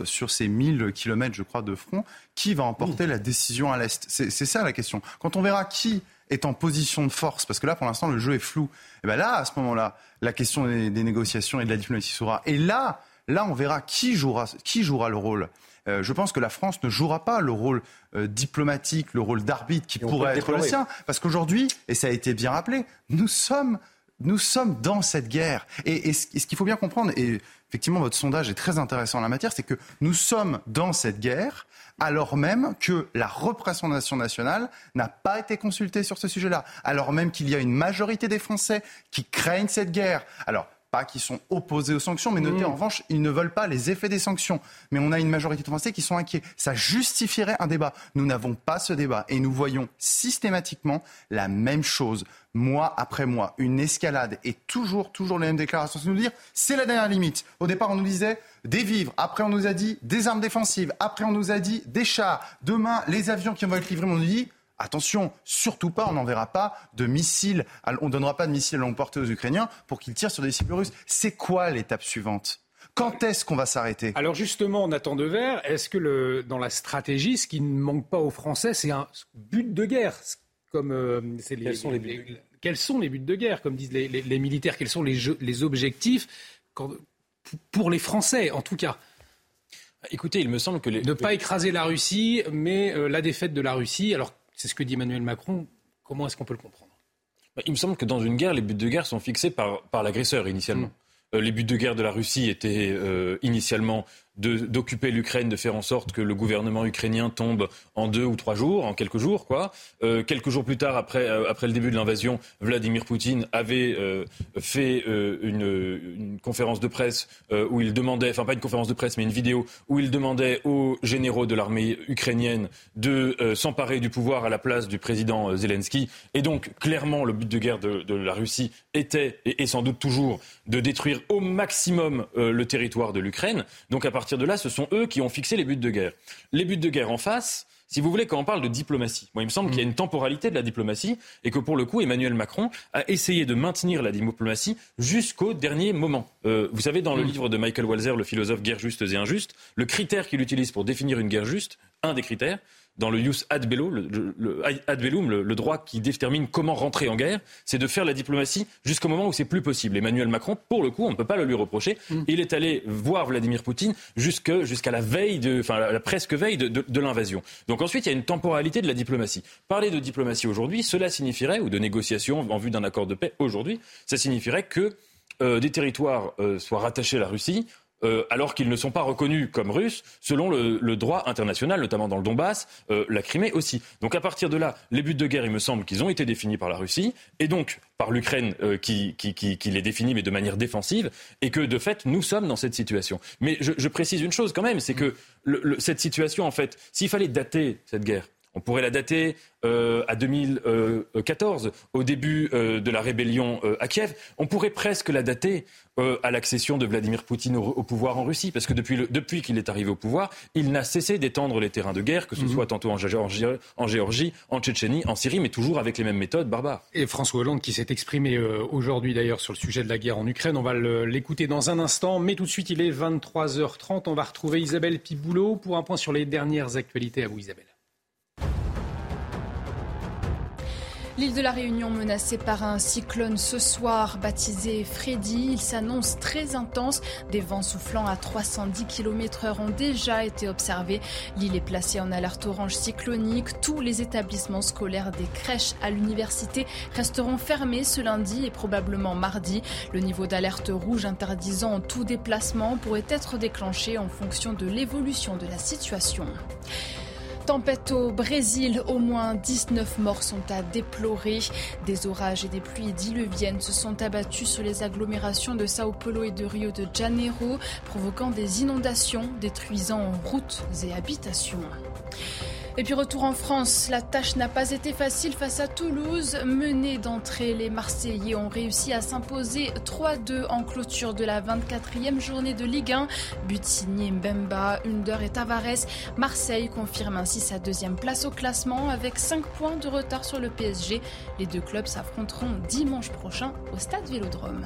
sur ces 1000 kilomètres, je crois, de front, qui va emporter la décision à l'Est? C'est ça la question. Quand on verra qui est en position de force, parce que là, pour l'instant, le jeu est flou, et eh bien là, à ce moment-là, la question des, négociations et de la diplomatie sera. Et là, là, on verra qui jouera, qui jouera le rôle. Euh, je pense que la France ne jouera pas le rôle euh, diplomatique, le rôle d'arbitre qui pourrait être le sien. Parce qu'aujourd'hui, et ça a été bien rappelé, nous sommes, nous sommes dans cette guerre. Et, ce, ce qu'il faut bien comprendre, et effectivement votre sondage est très intéressant en la matière, c'est que nous sommes dans cette guerre alors même que la représentation nationale n'a pas été consultée sur ce sujet-là, alors même qu'il y a une majorité des Français qui craignent cette guerre. Alors, pas qui sont opposés aux sanctions, mais notez mmh. en revanche, ils ne veulent pas les effets des sanctions. Mais on a une majorité de Français qui sont inquiets. Ça justifierait un débat. Nous n'avons pas ce débat et nous voyons systématiquement la même chose, mois après mois. Une escalade et toujours, toujours les mêmes déclarations. C'est nous dire, c'est la dernière limite. Au départ, on nous disait des vivres. Après, on nous a dit des armes défensives. Après, on nous a dit des chars. Demain, les avions qui vont être livrés, on nous dit Attention, surtout pas, on n'enverra pas de missiles, on ne donnera pas de missiles à longue portée aux Ukrainiens pour qu'ils tirent sur des cibles russes. C'est quoi l'étape suivante? Quand est-ce qu'on va s'arrêter?
Alors justement, Nathan Dever, est-ce que le, dans la stratégie, ce qui ne manque pas aux Français, c'est un but de guerre? Comme, euh, quels, sont les, buts quels sont les buts de guerre, comme disent les, militaires? Quels sont les, objectifs pour les Français, en tout cas?
Écoutez, il me semble que
Ne pas écraser la Russie, mais euh, la défaite de la Russie. Alors c'est ce que dit Emmanuel Macron. Comment est-ce qu'on peut le comprendre?
Bah, Il me semble que dans une guerre, les buts de guerre sont fixés par, par l'agresseur initialement. Mm. Euh, les buts de guerre de la Russie étaient euh, initialement d'occuper l'Ukraine, de faire en sorte que le gouvernement ukrainien tombe en deux ou trois jours, en quelques jours, quoi. Euh, quelques jours plus tard, après, euh, après le début de l'invasion, Vladimir Poutine avait euh, fait une, conférence de presse où il demandait, enfin pas une conférence de presse, mais une vidéo où il demandait aux généraux de l'armée ukrainienne de s'emparer du pouvoir à la place du président Zelensky. Et donc, clairement, le but de guerre de, la Russie était, et, et, sans doute toujours, de détruire au maximum le territoire de l'Ukraine. Donc, à partir de là, ce sont eux qui ont fixé les buts de guerre. Les buts de guerre en face, si vous voulez, quand on parle de diplomatie, moi, il me semble qu'il y a une temporalité de la diplomatie et que pour le coup, Emmanuel Macron a essayé de maintenir la diplomatie jusqu'au dernier moment. Euh, vous savez, dans le mm. livre de Michael Walzer, le philosophe Guerre justes et injustes, le critère qu'il utilise pour définir une guerre juste, un des critères, dans le jus ad bellum, le, ad bellum, le, droit qui détermine comment rentrer en guerre, c'est de faire la diplomatie jusqu'au moment où c'est plus possible. Emmanuel Macron, pour le coup, on ne peut pas le lui reprocher. Mm. Il est allé voir Vladimir Poutine jusqu'à la veille, de, enfin la, presque veille de, de, de l'invasion. Donc ensuite, il y a une temporalité de la diplomatie. Parler de diplomatie aujourd'hui, cela signifierait, ou de négociation en vue d'un accord de paix aujourd'hui, ça signifierait que des territoires soient rattachés à la Russie, euh, alors qu'ils ne sont pas reconnus comme russes selon le, droit international, notamment dans le Donbass, euh, la Crimée aussi. Donc à partir de là, les buts de guerre, il me semble qu'ils ont été définis par la Russie et donc par l'Ukraine euh, qui, les définit, mais de manière défensive, et que de fait, nous sommes dans cette situation. Mais je, précise une chose quand même, c'est que cette situation, en fait, s'il fallait dater cette guerre, on pourrait la dater euh, à 2014, au début euh, de la rébellion euh, à Kiev. On pourrait presque la dater à l'accession de Vladimir Poutine au, pouvoir en Russie, parce que depuis, depuis qu'il est arrivé au pouvoir, il n'a cessé d'étendre les terrains de guerre, que ce mhm. soit tantôt en, Géorgie, en Géorgie, en Tchétchénie, en Syrie, mais toujours avec les mêmes méthodes barbares.
Et François Hollande qui s'est exprimé aujourd'hui d'ailleurs sur le sujet de la guerre en Ukraine, on va l'écouter dans un instant, mais tout de suite il est 23h30, on va retrouver Isabelle Piboulot pour un point sur les dernières actualités à vous Isabelle.
L'île de la Réunion menacée par un cyclone ce soir baptisé Freddy. Il s'annonce très intense. Des vents soufflant à 310 km heure ont déjà été observés. L'île est placée en alerte orange cyclonique. Tous les établissements scolaires des crèches à l'université resteront fermés ce lundi et probablement mardi. Le niveau d'alerte rouge interdisant tout déplacement pourrait être déclenché en fonction de l'évolution de la situation. Tempête au Brésil, au moins 19 morts sont à déplorer. Des orages et des pluies diluviennes se sont abattus sur les agglomérations de Sao Paulo et de Rio de Janeiro, provoquant des inondations, détruisant routes et habitations. Et puis retour en France, la tâche n'a pas été facile face à Toulouse. Menés d'entrée, les Marseillais ont réussi à s'imposer 3-2 en clôture de la 24e journée de Ligue 1. But Mbemba, Under et Tavares. Marseille confirme ainsi sa deuxième place au classement avec 5 points de retard sur le PSG. Les deux clubs s'affronteront dimanche prochain au stade Vélodrome.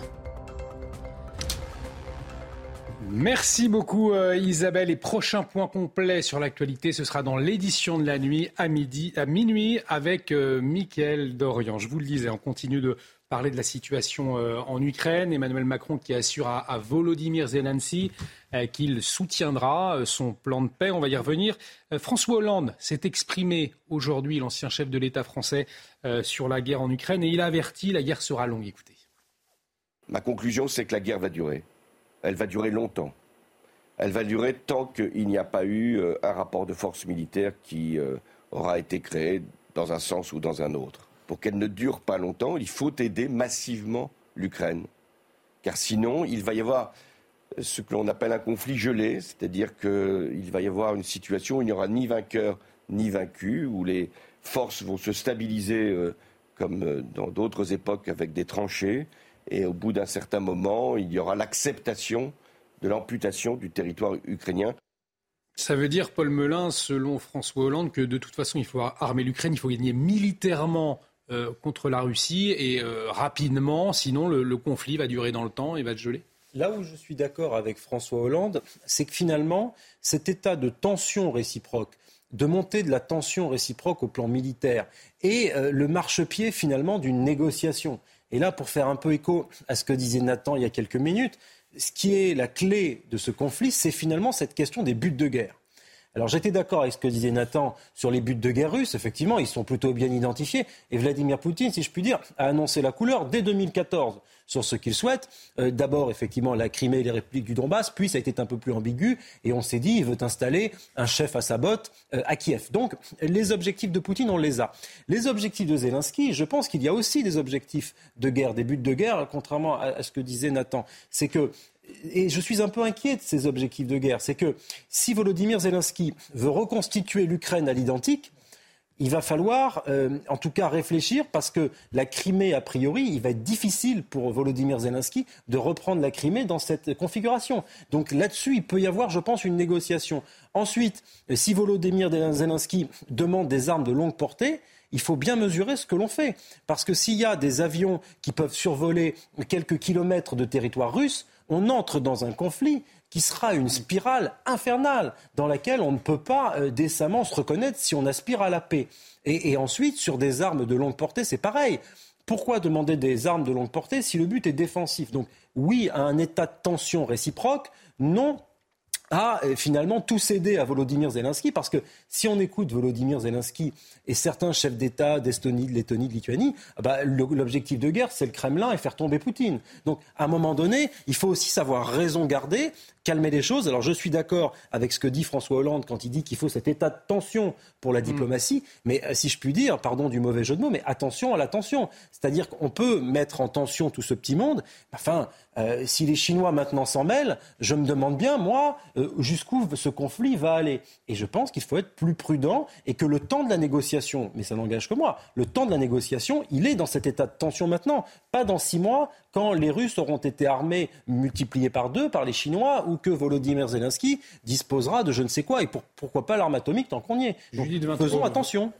Merci beaucoup euh, Isabelle. Et prochain point complet sur l'actualité, ce sera dans l'édition de la nuit à midi, à minuit avec euh, Mickaël Dorian. Je vous le disais, on continue de parler de la situation euh, en Ukraine. Emmanuel Macron qui assure à, Volodymyr Zelensky qu'il soutiendra son plan de paix. On va y revenir. François Hollande s'est exprimé aujourd'hui, l'ancien chef de l'État français, sur la guerre en Ukraine et il a averti la guerre sera longue. Écoutez.
Ma conclusion, c'est que la guerre va durer elle va durer longtemps. Elle va durer tant qu'il n'y a pas eu euh, un rapport de force militaire qui euh, aura été créé dans un sens ou dans un autre. Pour qu'elle ne dure pas longtemps, il faut aider massivement l'Ukraine. Car sinon, il va y avoir ce que l'on appelle un conflit gelé, c'est-à-dire qu'il va y avoir une situation où il n'y aura ni vainqueur ni vaincu, où les forces vont se stabiliser euh, comme dans d'autres époques avec des tranchées, et au bout d'un certain moment, il y aura l'acceptation de l'amputation du territoire ukrainien.
Ça veut dire, Paul Melun, selon François Hollande, que de toute façon, il faut armer l'Ukraine, il faut gagner militairement euh, contre la Russie et euh, rapidement, sinon le, conflit va durer dans le temps et va geler
Là où je suis d'accord avec François Hollande, c'est que finalement, cet état de tension réciproque, de montée de la tension réciproque au plan militaire et euh, le marchepied finalement d'une négociation. Et là, pour faire un peu écho à ce que disait Nathan il y a quelques minutes, ce qui est la clé de ce conflit, c'est finalement cette question des buts de guerre. Alors j'étais d'accord avec ce que disait Nathan sur les buts de guerre russes. Effectivement, ils sont plutôt bien identifiés. Et Vladimir Poutine, si je puis dire, a annoncé la couleur dès 2014 sur ce qu'il souhaite. Euh, d'abord, effectivement, la Crimée et les républiques du Donbass, puis ça a été un peu plus ambigu, et on s'est dit, il veut installer un chef à sa botte euh, à Kiev. Donc, les objectifs de Poutine, on les a. Les objectifs de Zelensky, je pense qu'il y a aussi des objectifs de guerre, des buts de guerre, contrairement à ce que disait Nathan. C'est que et je suis un peu inquiet de ces objectifs de guerre, c'est que si Volodymyr Zelensky veut reconstituer l'Ukraine à l'identique, il va falloir, euh, en tout cas, réfléchir parce que la Crimée, a priori, il va être difficile pour Volodymyr Zelensky de reprendre la Crimée dans cette configuration. Donc là-dessus, il peut y avoir, je pense, une négociation. Ensuite, si Volodymyr Zelensky demande des armes de longue portée, il faut bien mesurer ce que l'on fait. Parce que s'il y a des avions qui peuvent survoler quelques kilomètres de territoire russe, on entre dans un conflit qui sera une spirale infernale dans laquelle on ne peut pas euh, décemment se reconnaître si on aspire à la paix. Et, ensuite, sur des armes de longue portée, c'est pareil. Pourquoi demander des armes de longue portée si le but est défensif? Donc oui à un état de tension réciproque, non a euh, finalement tout cédé à Volodymyr Zelensky parce que si on écoute Volodymyr Zelensky et certains chefs d'État d'Estonie, de Lettonie, de Lituanie, ah bah, l'objectif de guerre, c'est le Kremlin et faire tomber Poutine. Donc, à un moment donné, il faut aussi savoir raison garder, calmer les choses. Alors, je suis d'accord avec ce que dit François Hollande quand il dit qu'il faut cet état de tension pour la mm. diplomatie. Mais euh, si je puis dire, pardon du mauvais jeu de mots, mais attention à la tension. C'est-à-dire qu'on peut mettre en tension tout ce petit monde. Enfin, euh, si les Chinois maintenant s'en mêlent, je me demande bien, moi, euh, jusqu'où ce conflit va aller. Et je pense qu'il faut être plus prudent et que le temps de la négociation, mais ça n'engage que moi, le temps de la négociation, il est dans cet état de tension maintenant, pas dans six mois quand les Russes auront été armés, multipliés par deux par les Chinois, ou que Volodymyr Zelensky disposera de je ne sais quoi, et pourquoi pas l'arme atomique tant qu'on y est. faisons attention.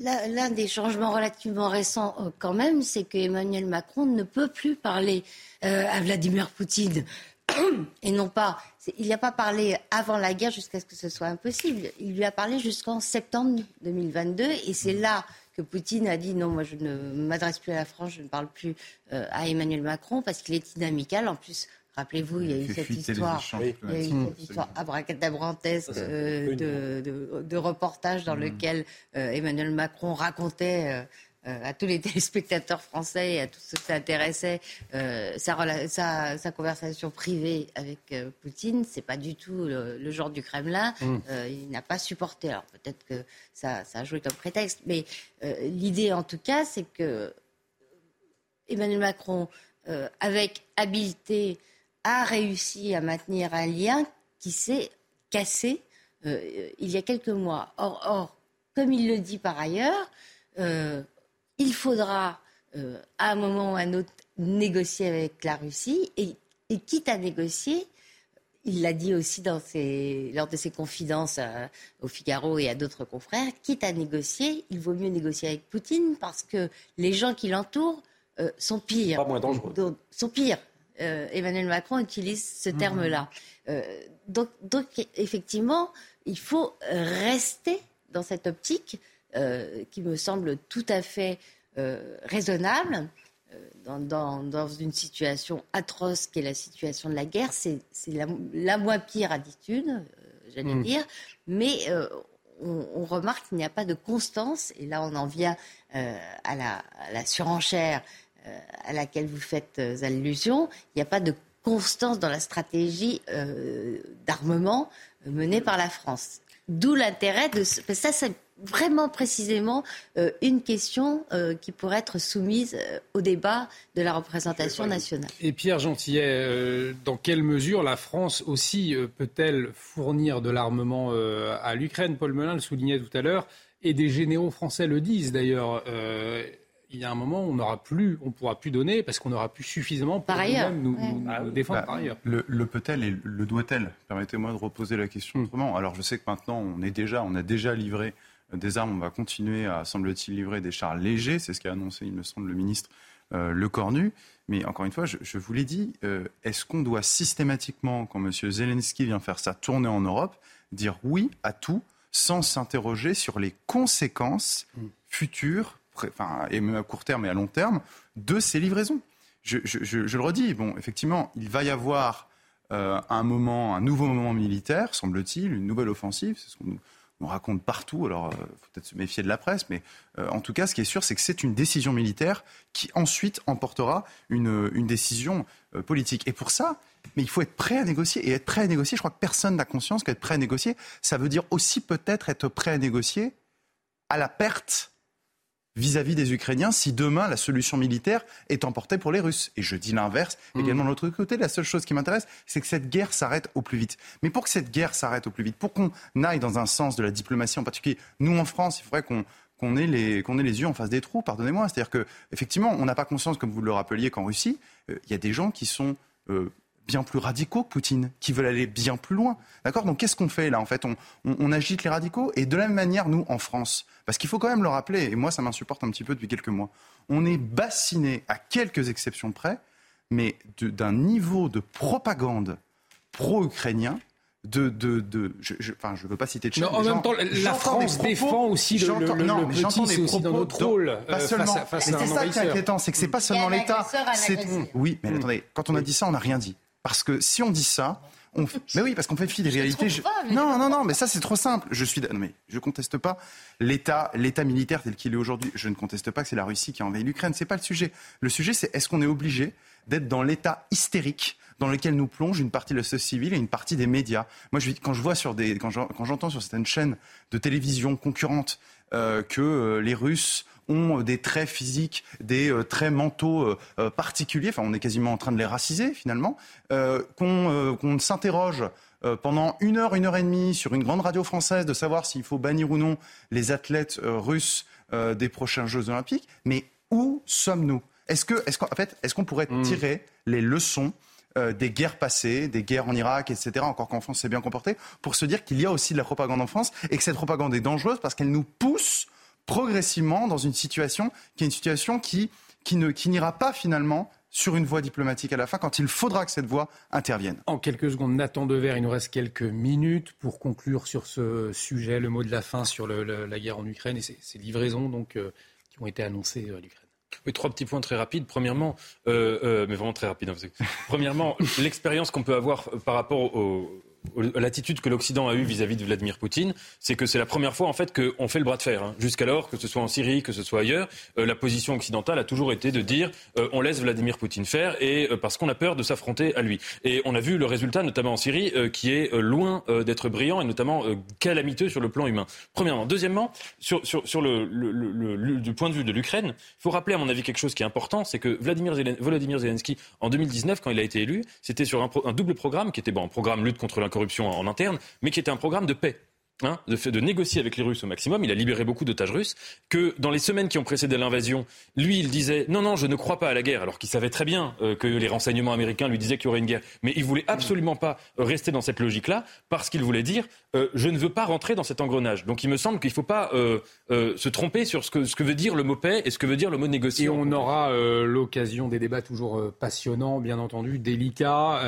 L'un des changements relativement récents euh, quand même, c'est qu'Emmanuel Macron ne peut plus parler euh, à Vladimir Poutine. Et non pas, il n'a pas parlé avant la guerre jusqu'à ce que ce soit impossible. Il lui a parlé jusqu'en septembre 2022 et c'est là que Poutine a dit non, moi je ne m'adresse plus à la France, je ne parle plus euh, à Emmanuel Macron parce qu'il est inamical. En plus, Rappelez-vous, il y a eu cette histoire, il y a eu cette histoire abracadabrantesque euh, de, de, reportage dans mm. lequel euh, Emmanuel Macron racontait à tous les téléspectateurs français et à tous ceux qui s'intéressaient sa, sa, conversation privée avec Poutine. C'est pas du tout le, genre du Kremlin. Mm. il n'a pas supporté. Alors peut-être que ça, ça, a joué comme prétexte, mais l'idée en tout cas, c'est que Emmanuel Macron, avec habileté, a réussi à maintenir un lien qui s'est cassé euh, il y a quelques mois. Or, or, comme il le dit par ailleurs, euh, il faudra euh, à un moment ou à un autre négocier avec la Russie et, quitte à négocier, il l'a dit aussi dans ses, lors de ses confidences au Figaro et à d'autres confrères, quitte à négocier, il vaut mieux négocier avec Poutine parce que les gens qui l'entourent sont pires.
Pas moins dangereux.
sont pires. Euh, Emmanuel Macron utilise ce mhm. terme-là. Euh, donc, effectivement, il faut rester dans cette optique euh, qui me semble tout à fait raisonnable. Dans, une situation atroce qu'est la situation de la guerre, c'est la, moins pire attitude, j'allais mhm. dire, mais on, remarque qu'il n'y a pas de constance, et là on en vient à la surenchère euh, à laquelle vous faites euh, allusion, il n'y a pas de constance dans la stratégie euh, d'armement menée par la France. D'où l'intérêt de ça, vraiment précisément une question qui pourrait être soumise au débat de la représentation nationale.
Et Pierre Gentillet, dans quelle mesure la France aussi peut-elle fournir de l'armement à l'Ukraine? Paul Melun le soulignait tout à l'heure, et des généraux français le disent d'ailleurs il y a un moment où on n'aura plus, on pourra plus donner parce qu'on n'aura plus suffisamment pour nous,
ah
défendre par ailleurs.
Le, peut-elle et le doit-elle? Permettez-moi de reposer la question hmm. autrement. Alors je sais que maintenant on est déjà, on a déjà livré des armes, on va continuer à, semble-t-il, livrer des chars légers. C'est ce qu'a annoncé, il me semble, le ministre euh, Le Cornu. Mais encore une fois, je, vous l'ai dit, euh, est-ce qu'on doit systématiquement, quand M. Zelensky vient faire sa tournée en Europe, dire oui à tout sans s'interroger sur les conséquences hmm. futures enfin, et même à court terme et à long terme, de ces livraisons? Je, le redis, bon, effectivement, il va y avoir euh, un moment, un nouveau moment militaire, semble-t-il, une nouvelle offensive, c'est ce qu'on nous, raconte partout, alors il euh, faut peut-être se méfier de la presse, mais euh, en tout cas, ce qui est sûr, c'est que c'est une décision militaire qui ensuite emportera une, une décision politique. Et pour ça, mais il faut être prêt à négocier. Et être prêt à négocier, je crois que personne n'a conscience qu'être prêt à négocier, ça veut dire aussi peut-être être prêt à négocier à la perte vis-à-vis des Ukrainiens si demain la solution militaire est emportée pour les Russes. Et je dis l'inverse mm. également de l'autre côté. La seule chose qui m'intéresse, c'est que cette guerre s'arrête au plus vite. Mais pour que cette guerre s'arrête au plus vite, pour qu'on aille dans un sens de la diplomatie en particulier, nous en France, il faudrait qu'on qu'on ait, les, qu'on ait les yeux en face des trous, pardonnez-moi. C'est-à-dire que effectivement, on n'a pas conscience, comme vous le rappeliez, qu'en Russie, euh, il y a des gens qui sont euh, bien plus radicaux que Poutine, qui veulent aller bien plus loin. D'accord? Donc qu'est-ce qu'on fait là? En fait, on, agite les radicaux et de la même manière, nous, en France, parce qu'il faut quand même le rappeler, et moi ça m'insupporte un petit peu depuis quelques mois, on est bassiné, à quelques exceptions près, mais d'un niveau de propagande pro-ukrainien de, de, de je, enfin, je veux pas citer de
non, En même temps, la France défend aussi le, le, non, mais petit, c'est aussi dans notre rôle
pas euh, seulement, face, face mais c'est ça qui est inquiétant, c'est que c'est pas seulement l'État. Oui, mais attendez, quand on a dit ça, on n'a rien dit. Parce que si on dit ça, on Mais oui, parce qu'on fait fi des réalités. Non, non, non, mais ça c'est trop simple. Je suis, non, mais je conteste pas l'État, l'État militaire tel qu'il est aujourd'hui. Je ne conteste pas que c'est la Russie qui a envahi l'Ukraine. C'est pas le sujet. Le sujet, c'est est-ce qu'on est obligé d'être dans l'état hystérique dans lequel nous plonge une partie de la société civile et une partie des médias? Moi, je, quand je vois sur des, quand j'entends sur certaines chaînes de télévision concurrentes euh, que euh, les Russes ont des traits physiques, des euh, traits mentaux particuliers. Enfin, on est quasiment en train de les raciser finalement. qu'on s'interroge pendant une heure, une heure et demie sur une grande radio française de savoir s'il faut bannir ou non les athlètes russes des prochains Jeux Olympiques. Mais où sommes-nous? Est-ce fait, qu'on pourrait hmm. tirer les leçons euh, des guerres passées, des guerres en Irak, etc., encore qu'en France s'est bien comporté, pour se dire qu'il y a aussi de la propagande en France et que cette propagande est dangereuse parce qu'elle nous pousse progressivement dans une situation qui est une situation qui, qui ne, qui n'ira pas finalement sur une voie diplomatique à la fin, quand il faudra que cette voie intervienne.
En quelques secondes, Nathan Dever, il nous reste quelques minutes pour conclure sur ce sujet, le mot de la fin sur la guerre en Ukraine et ces, livraisons donc, euh, qui ont été annoncées à l'Ukraine.
Oui, trois petits points très rapides. Premièrement, euh, euh, mais vraiment très rapides. Hein, premièrement, l'expérience qu'on peut avoir par rapport au, l'attitude que l'Occident a eue vis-à-vis de Vladimir Poutine, c'est que c'est la première fois en fait qu'on fait le bras de fer. Hein. Jusqu'alors, que ce soit en Syrie, que ce soit ailleurs, euh, la position occidentale a toujours été de dire euh, on laisse Vladimir Poutine faire et euh, parce qu'on a peur de s'affronter à lui. Et on a vu le résultat, notamment en Syrie, qui est loin d'être brillant et notamment calamiteux sur le plan humain. Premièrement, deuxièmement, sur, sur, sur le, le, le, du point de vue de l'Ukraine, il faut rappeler à mon avis quelque chose qui est important, c'est que Vladimir, Volodymyr Zelensky en 2019, quand il a été élu, c'était sur un, un, double programme qui était bon, un programme lutte contre l'incorruption corruption en interne, mais qui était un programme de paix. Hein, de, de négocier avec les Russes au maximum. Il a libéré beaucoup d'otages russes. Que dans les semaines qui ont précédé l'invasion, lui, il disait non, non, je ne crois pas à la guerre, alors qu'il savait très bien euh, que les renseignements américains lui disaient qu'il y aurait une guerre. Mais il voulait absolument pas euh, rester dans cette logique-là, parce qu'il voulait dire euh, je ne veux pas rentrer dans cet engrenage. Donc il me semble qu'il ne faut pas se tromper sur ce que, veut dire le mot paix et ce que veut dire le mot négocier.
Et on aura l'occasion des débats toujours passionnants, bien entendu, délicats.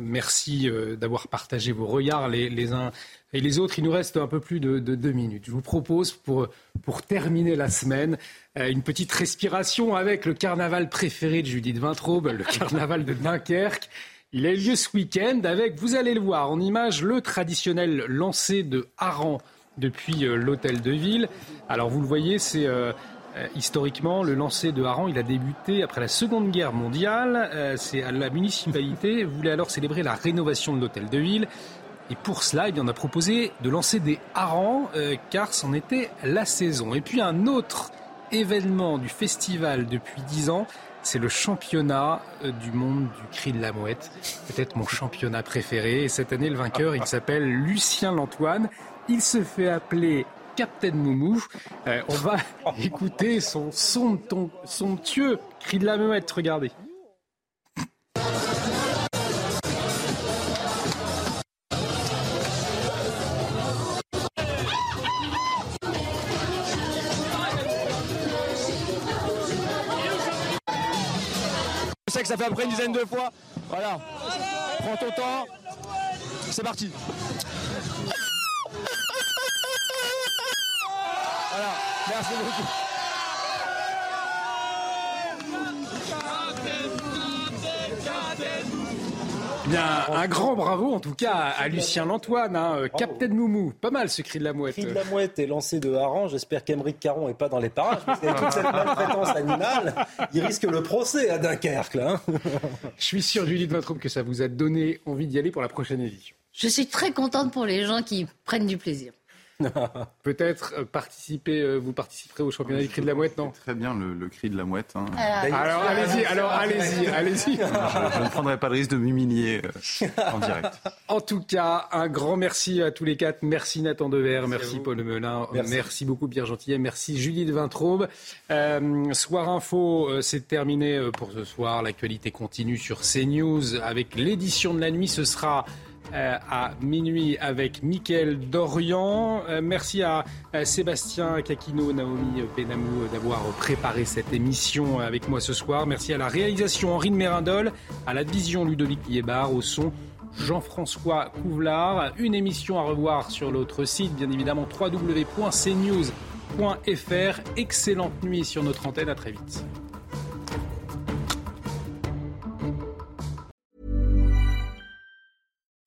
merci d'avoir partagé vos regards les uns et les autres, il nous reste un peu plus de, deux minutes. Je vous propose, pour, pour terminer la semaine, euh, une petite respiration avec le carnaval préféré de Judith Vintraube, le carnaval de Dunkerque. Il a lieu ce week-end avec, vous allez le voir en image, le traditionnel lancer de harangue depuis euh, l'hôtel de ville. Alors vous le voyez, c'est euh, historiquement le lancer de harangue. Il a débuté après la Seconde Guerre mondiale. c'est à la municipalité voulait alors célébrer la rénovation de l'hôtel de ville. Et pour cela, eh on a proposé de lancer des harengs, euh, car c'en était la saison. Et puis un autre événement du festival depuis dix ans, c'est le championnat euh, du monde du cri de la mouette. Peut-être mon championnat préféré. Et cette année, le vainqueur, il s'appelle Lucien Lantoine. Il se fait appeler Captain Moumou. Euh, on va écouter son, somptueux cri de la mouette. Regardez.
Que ça fait à peu près une dizaine de fois. Voilà. Prends ton temps. C'est parti. Voilà. Merci beaucoup.
Bien, un grand bravo en tout cas à Lucien Lantoine, hein, euh, Captain Moumou. Pas mal ce cri de la mouette.
Le cri de la mouette est lancé de Haran. J'espère qu'Emeric Caron n'est pas dans les parages. Parce qu'avec toute cette maltraitance animale, il risque le procès à Dunkerque. Hein.
Je suis sûr, Julie de votre que ça vous a donné envie d'y aller pour la prochaine édition.
Je suis très contente pour les gens qui prennent du plaisir.
Peut-être euh, participer, euh, vous participerez au championnat du cri de la mouette, non?
Très bien le, cri de la mouette. Hein.
Alors allez-y, alors allez-y, allez-y.
Je, ne prendrai pas le risque de m'humilier euh, en direct.
En tout cas, un grand merci à tous les quatre. Merci Nathan Dever, merci, Paul Melun, merci. beaucoup Pierre Gentillet, merci Julie de Vintraube. soir Info, c'est terminé pour ce soir. L'actualité continue sur CNews avec l'édition de la nuit. Ce sera à minuit avec Mickaël Dorian. Euh, merci à Sébastien Kakino, Naomi Benamou d'avoir préparé cette émission avec moi ce soir. Merci à la réalisation Henri de Mérindol, à la vision Ludovic Liébar, au son Jean-François Couvelard. Une émission à revoir sur l'autre site, bien évidemment www.cnews.fr. Excellente nuit sur notre antenne, à très vite.